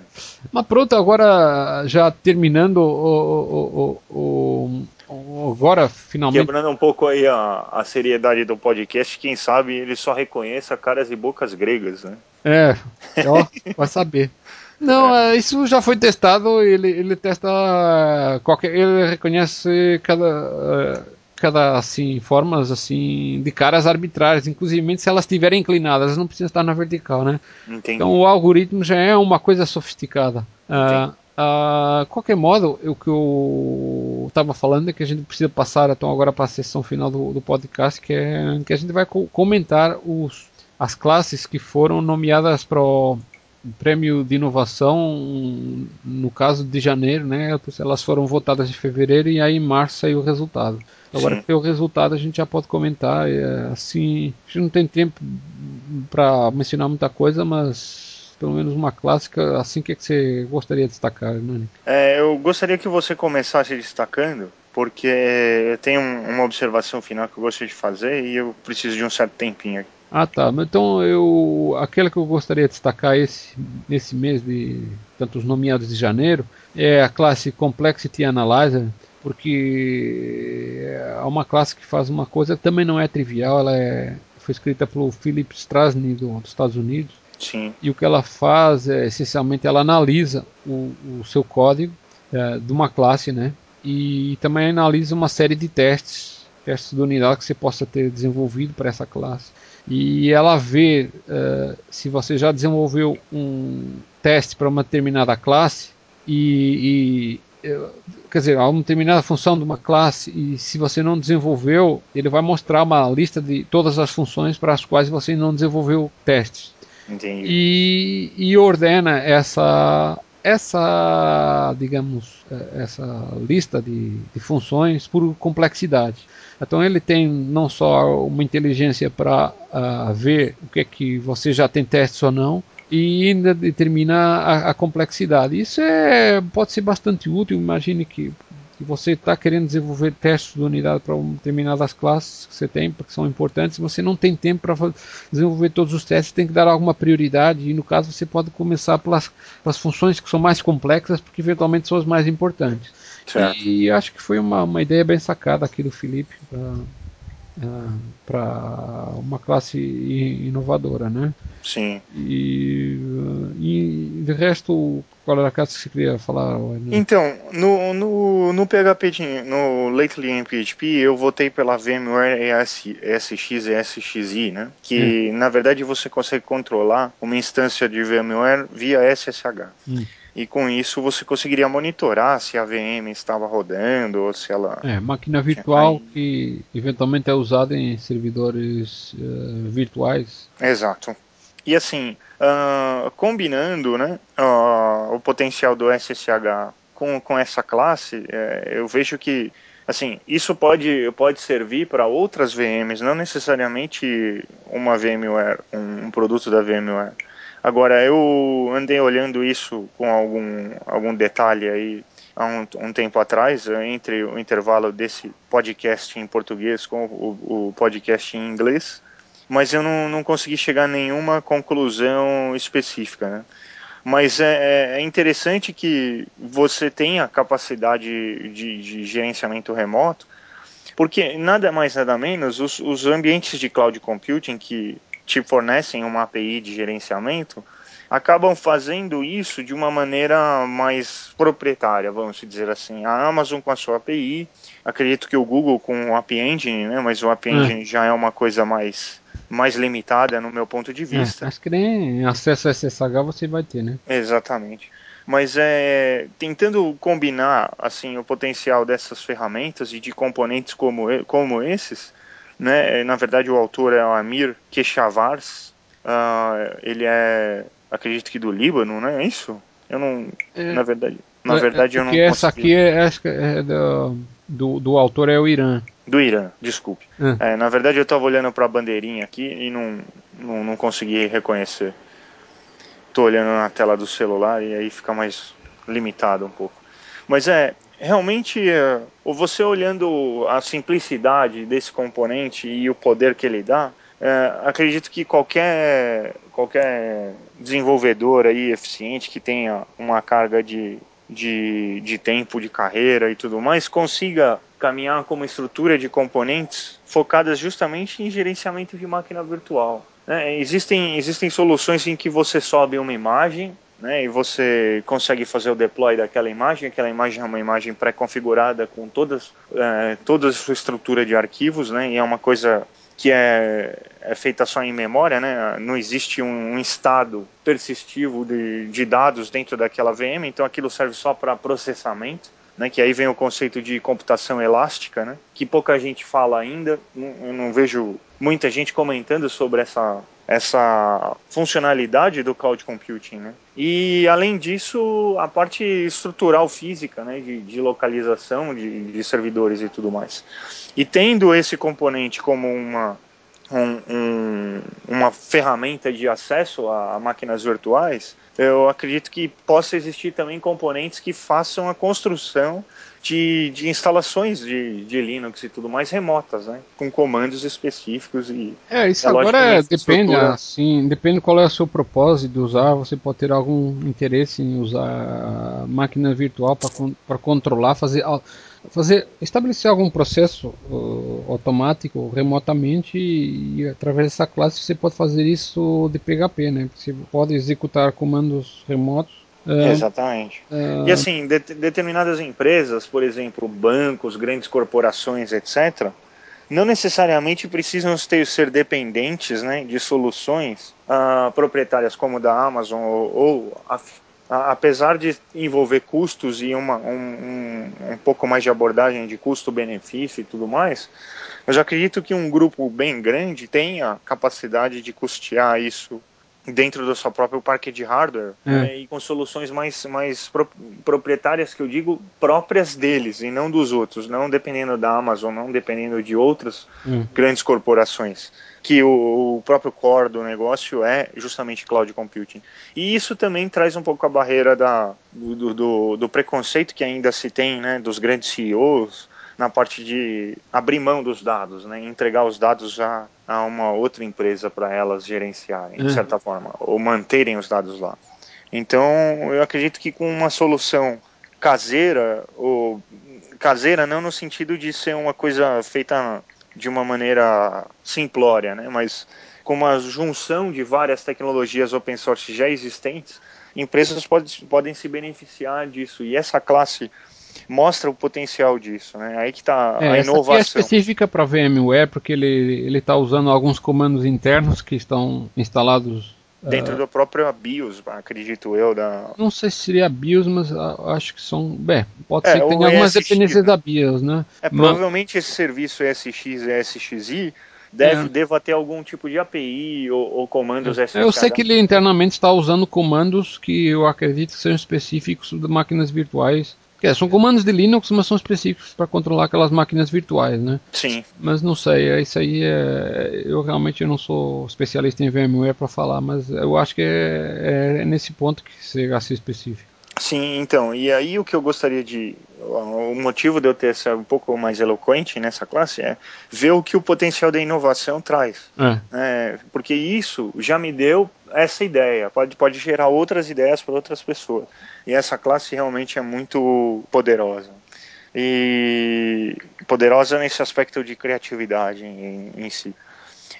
Mas pronto, agora já terminando o, o, o, agora finalmente. Quebrando um pouco aí a, a seriedade do podcast, quem sabe ele só reconheça caras e bocas gregas, né? É, ó, vai saber. Não, é. isso já foi testado. Ele, ele testa qualquer. Ele reconhece cada cada assim formas assim de caras arbitrárias, inclusive se elas estiverem inclinadas, elas não precisam estar na vertical, né? Entendi. Então o algoritmo já é uma coisa sofisticada. Uh, uh, qualquer modo, o que eu estava falando é que a gente precisa passar então agora para a sessão final do, do podcast, que é que a gente vai co comentar os, as classes que foram nomeadas para o prêmio de inovação, no caso de janeiro, né? Elas foram votadas em fevereiro e aí em março saiu o resultado. Agora Sim. que o resultado a gente já pode comentar. É, assim, a gente não tem tempo para mencionar muita coisa, mas pelo menos uma clássica. Assim, o que, é que você gostaria de destacar, Nani? É, eu gostaria que você começasse destacando, porque eu tenho uma observação final que eu gostaria de fazer e eu preciso de um certo tempinho aqui. Ah tá, então eu aquela que eu gostaria de destacar esse nesse mês de tantos nomeados de janeiro é a classe Complexity Analyzer, porque é uma classe que faz uma coisa que também não é trivial, ela é, foi escrita pelo Philip Strasny do, dos Estados Unidos. Sim. E o que ela faz é essencialmente ela analisa o, o seu código é, de uma classe, né? E também analisa uma série de testes, testes de unidade que você possa ter desenvolvido para essa classe e ela vê uh, se você já desenvolveu um teste para uma determinada classe e, e eh, quer dizer, uma determinada função de uma classe e se você não desenvolveu, ele vai mostrar uma lista de todas as funções para as quais você não desenvolveu testes. Entendi. E, e ordena essa essa, digamos, eh, essa lista de, de, funções por complexidade. Então ele tem não só uma inteligência para uh, ver o que é que você já tem testes ou não, e ainda determina a, a complexidade. Isso é, pode ser bastante útil. Imagine que que você está querendo desenvolver testes de unidade para determinadas classes que você tem, porque são importantes, você não tem tempo para desenvolver todos os testes, tem que dar alguma prioridade, e no caso você pode começar pelas, pelas funções que são mais complexas, porque eventualmente são as mais importantes. Certo. E acho que foi uma, uma ideia bem sacada aqui do Felipe para uma classe inovadora, né? Sim. E, e de resto, qual era a classe que você queria falar? Então, no, no, no PHP, no Lately em PHP, eu votei pela VMware ESX e SXI, né? Que, na verdade, você consegue controlar uma instância de VMware via SSH. Hum e com isso você conseguiria monitorar se a VM estava rodando ou se ela. É, máquina virtual que eventualmente é usada em servidores uh, virtuais. Exato. E assim, uh, combinando né, uh, o potencial do SSH com, com essa classe, uh, eu vejo que assim, isso pode, pode servir para outras VMs, não necessariamente uma VMware, um, um produto da VMware. Agora, eu andei olhando isso com algum, algum detalhe aí há um, um, tempo atrás, entre o intervalo desse podcast em português com o, o podcast em inglês, mas eu não, não consegui chegar a nenhuma conclusão específica. Né? Mas é, é, é interessante que você tenha capacidade de, de gerenciamento remoto, porque nada mais nada menos os, os ambientes de cloud computing que te fornecem uma API de gerenciamento, acabam fazendo isso de uma maneira mais proprietária, vamos dizer assim. A Amazon com a sua API, acredito que o Google com o App Engine, né, mas o App é. Engine já é uma coisa mais mais limitada no meu ponto de vista. É, acho que nem acesso a SSH você vai ter, né? Exatamente. Mas é tentando combinar assim o potencial dessas ferramentas e de componentes como, como esses, né? Na verdade, o autor é o Amir Keshavars. Uh, ele é, acredito que do Líbano, né? É isso? Eu não, é, na verdade, na é, verdade eu não. Porque essa aqui é, é do, do, do, autor é o Irã. Do Irã, desculpe. É. é na verdade, eu estava olhando para a bandeirinha aqui e não, não, não consegui reconhecer. Estou olhando na tela do celular e aí fica mais limitado um pouco. Mas é, realmente, é, você olhando a simplicidade desse componente e o poder que ele dá, é, acredito que qualquer, qualquer desenvolvedor aí eficiente que tenha uma carga de, de, de tempo de carreira e tudo mais consiga caminhar com uma estrutura de componentes focadas justamente em gerenciamento de máquina virtual. Né? Existem, existem soluções em que você sobe uma imagem né, e você consegue fazer o deploy daquela imagem. Aquela imagem é uma imagem pré-configurada com todas, é, toda a sua estrutura de arquivos, né, e é uma coisa que é, é feita só em memória, né, não existe um, um estado persistivo de, de dados dentro daquela VM, então aquilo serve só para processamento. Né, que aí vem o conceito de computação elástica, né, que pouca gente fala ainda, eu não vejo muita gente comentando sobre essa, essa funcionalidade do cloud computing, né? E além disso, a parte estrutural física, né, de, de localização de, de, servidores e tudo mais. E tendo esse componente como uma um, um, uma ferramenta de acesso a, máquinas virtuais, eu acredito que possa existir também componentes que façam a construção de, de instalações de, de, Linux e tudo mais remotas, né? Com comandos específicos e. É, isso agora é, depende, assim, depende qual é o seu propósito de usar. Você pode ter algum interesse em usar máquina virtual para controlar, fazer fazer estabelecer algum processo uh, automático remotamente e, e, através dessa classe você pode fazer isso de PHP, né? Você pode executar comandos remotos é, Exatamente. É, e assim, de, determinadas empresas, por exemplo, bancos, grandes corporações, etc., não necessariamente precisam ter, ser dependentes né, de soluções uh, proprietárias como da Amazon ou, ou apesar de envolver custos e uma, um, um, um pouco mais de abordagem de custo-benefício e tudo mais, eu já acredito que um grupo bem grande tenha capacidade de custear isso dentro do seu próprio parque de hardware é. né, e com soluções mais, mais pro, proprietárias que eu digo próprias deles e não dos outros, não dependendo da Amazon, não dependendo de outras hum. grandes corporações. Que o, o, próprio core do negócio é justamente cloud computing. E isso também traz um pouco a barreira da, do, do, do preconceito que ainda se tem né, dos grandes CEOs na parte de abrir mão dos dados, né, entregar os dados já a uma outra empresa para elas gerenciarem, uhum. de certa forma, ou manterem os dados lá. Então, eu acredito que com uma solução caseira, ou caseira não no sentido de ser uma coisa feita de uma maneira simplória, né, mas com uma junção de várias tecnologias open source já existentes, empresas pode, podem se beneficiar disso. E essa classe mostra o potencial disso, né? Aí que está é, a inovação. Essa é específica para VMware porque ele ele está usando alguns comandos internos que estão instalados dentro uh, do próprio BIOS, acredito eu. Da... Não sei se seria BIOS, mas acho que são. Bem, pode é, ser que tenha algumas ESX, dependências né? da BIOS, né? É, provavelmente mas... esse serviço ESX e SXI deve, é. deva ter algum tipo de API ou, ou comandos é. Eu sei que ele internamente está usando comandos que eu acredito que são específicos de máquinas virtuais é, são comandos de Linux, mas são específicos para controlar aquelas máquinas virtuais, né? Sim. Mas não sei, é, isso aí é. Eu realmente não sou especialista em VMware para falar, mas eu acho que é, é, nesse ponto que chega ser específico. Sim, então, e aí o que eu gostaria de. O motivo de eu ter ser um pouco mais eloquente nessa classe é ver o que o potencial da inovação traz. É. É, porque isso já me deu essa ideia, pode, pode gerar outras ideias para outras pessoas. E essa classe realmente é muito poderosa. E poderosa nesse aspecto de criatividade em, em si.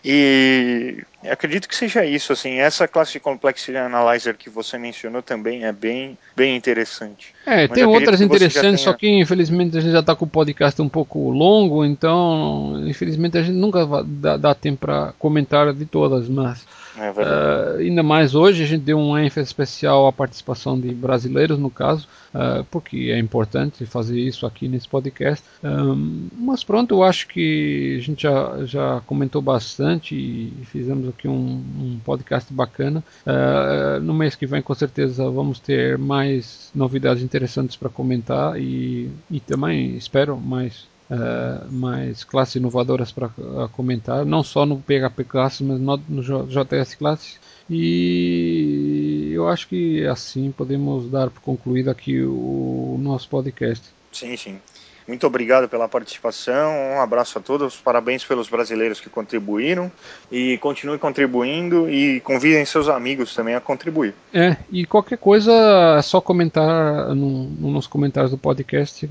E acredito que seja isso, assim, essa classe de Complexity Analyzer que você mencionou também é bem, bem interessante. É, Mas tem outras interessantes, tenha... só que infelizmente a gente já está com o podcast um pouco longo, então infelizmente a gente nunca dá, dá tempo para comentar de todas, mas é uh, ainda mais hoje a gente deu um ênfase especial à participação de brasileiros no caso, uh, porque é importante fazer isso aqui nesse podcast. Um, mas pronto, eu acho que a gente já, já comentou bastante e fizemos aqui um, um podcast bacana. Uh, no mês que vem com certeza vamos ter mais novidades interessantes para comentar e, e também espero mais uh, mais classes inovadoras para comentar, não só no PHP Classes, mas no, no JS Classes. E eu acho que assim podemos dar por concluído aqui o nosso podcast. Sim, sim. Muito obrigado pela participação, um abraço a todos, parabéns pelos brasileiros que contribuíram e continue contribuindo e convidem seus amigos também a contribuir. É, e qualquer coisa é só comentar no, nos comentários do podcast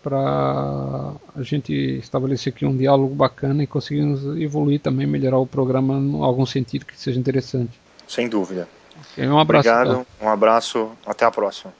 para a gente estabelecer aqui um diálogo bacana e conseguirmos evoluir também, melhorar o programa em algum sentido que seja interessante. Sem dúvida. Um abraço. Obrigado, então. um abraço, até a próxima.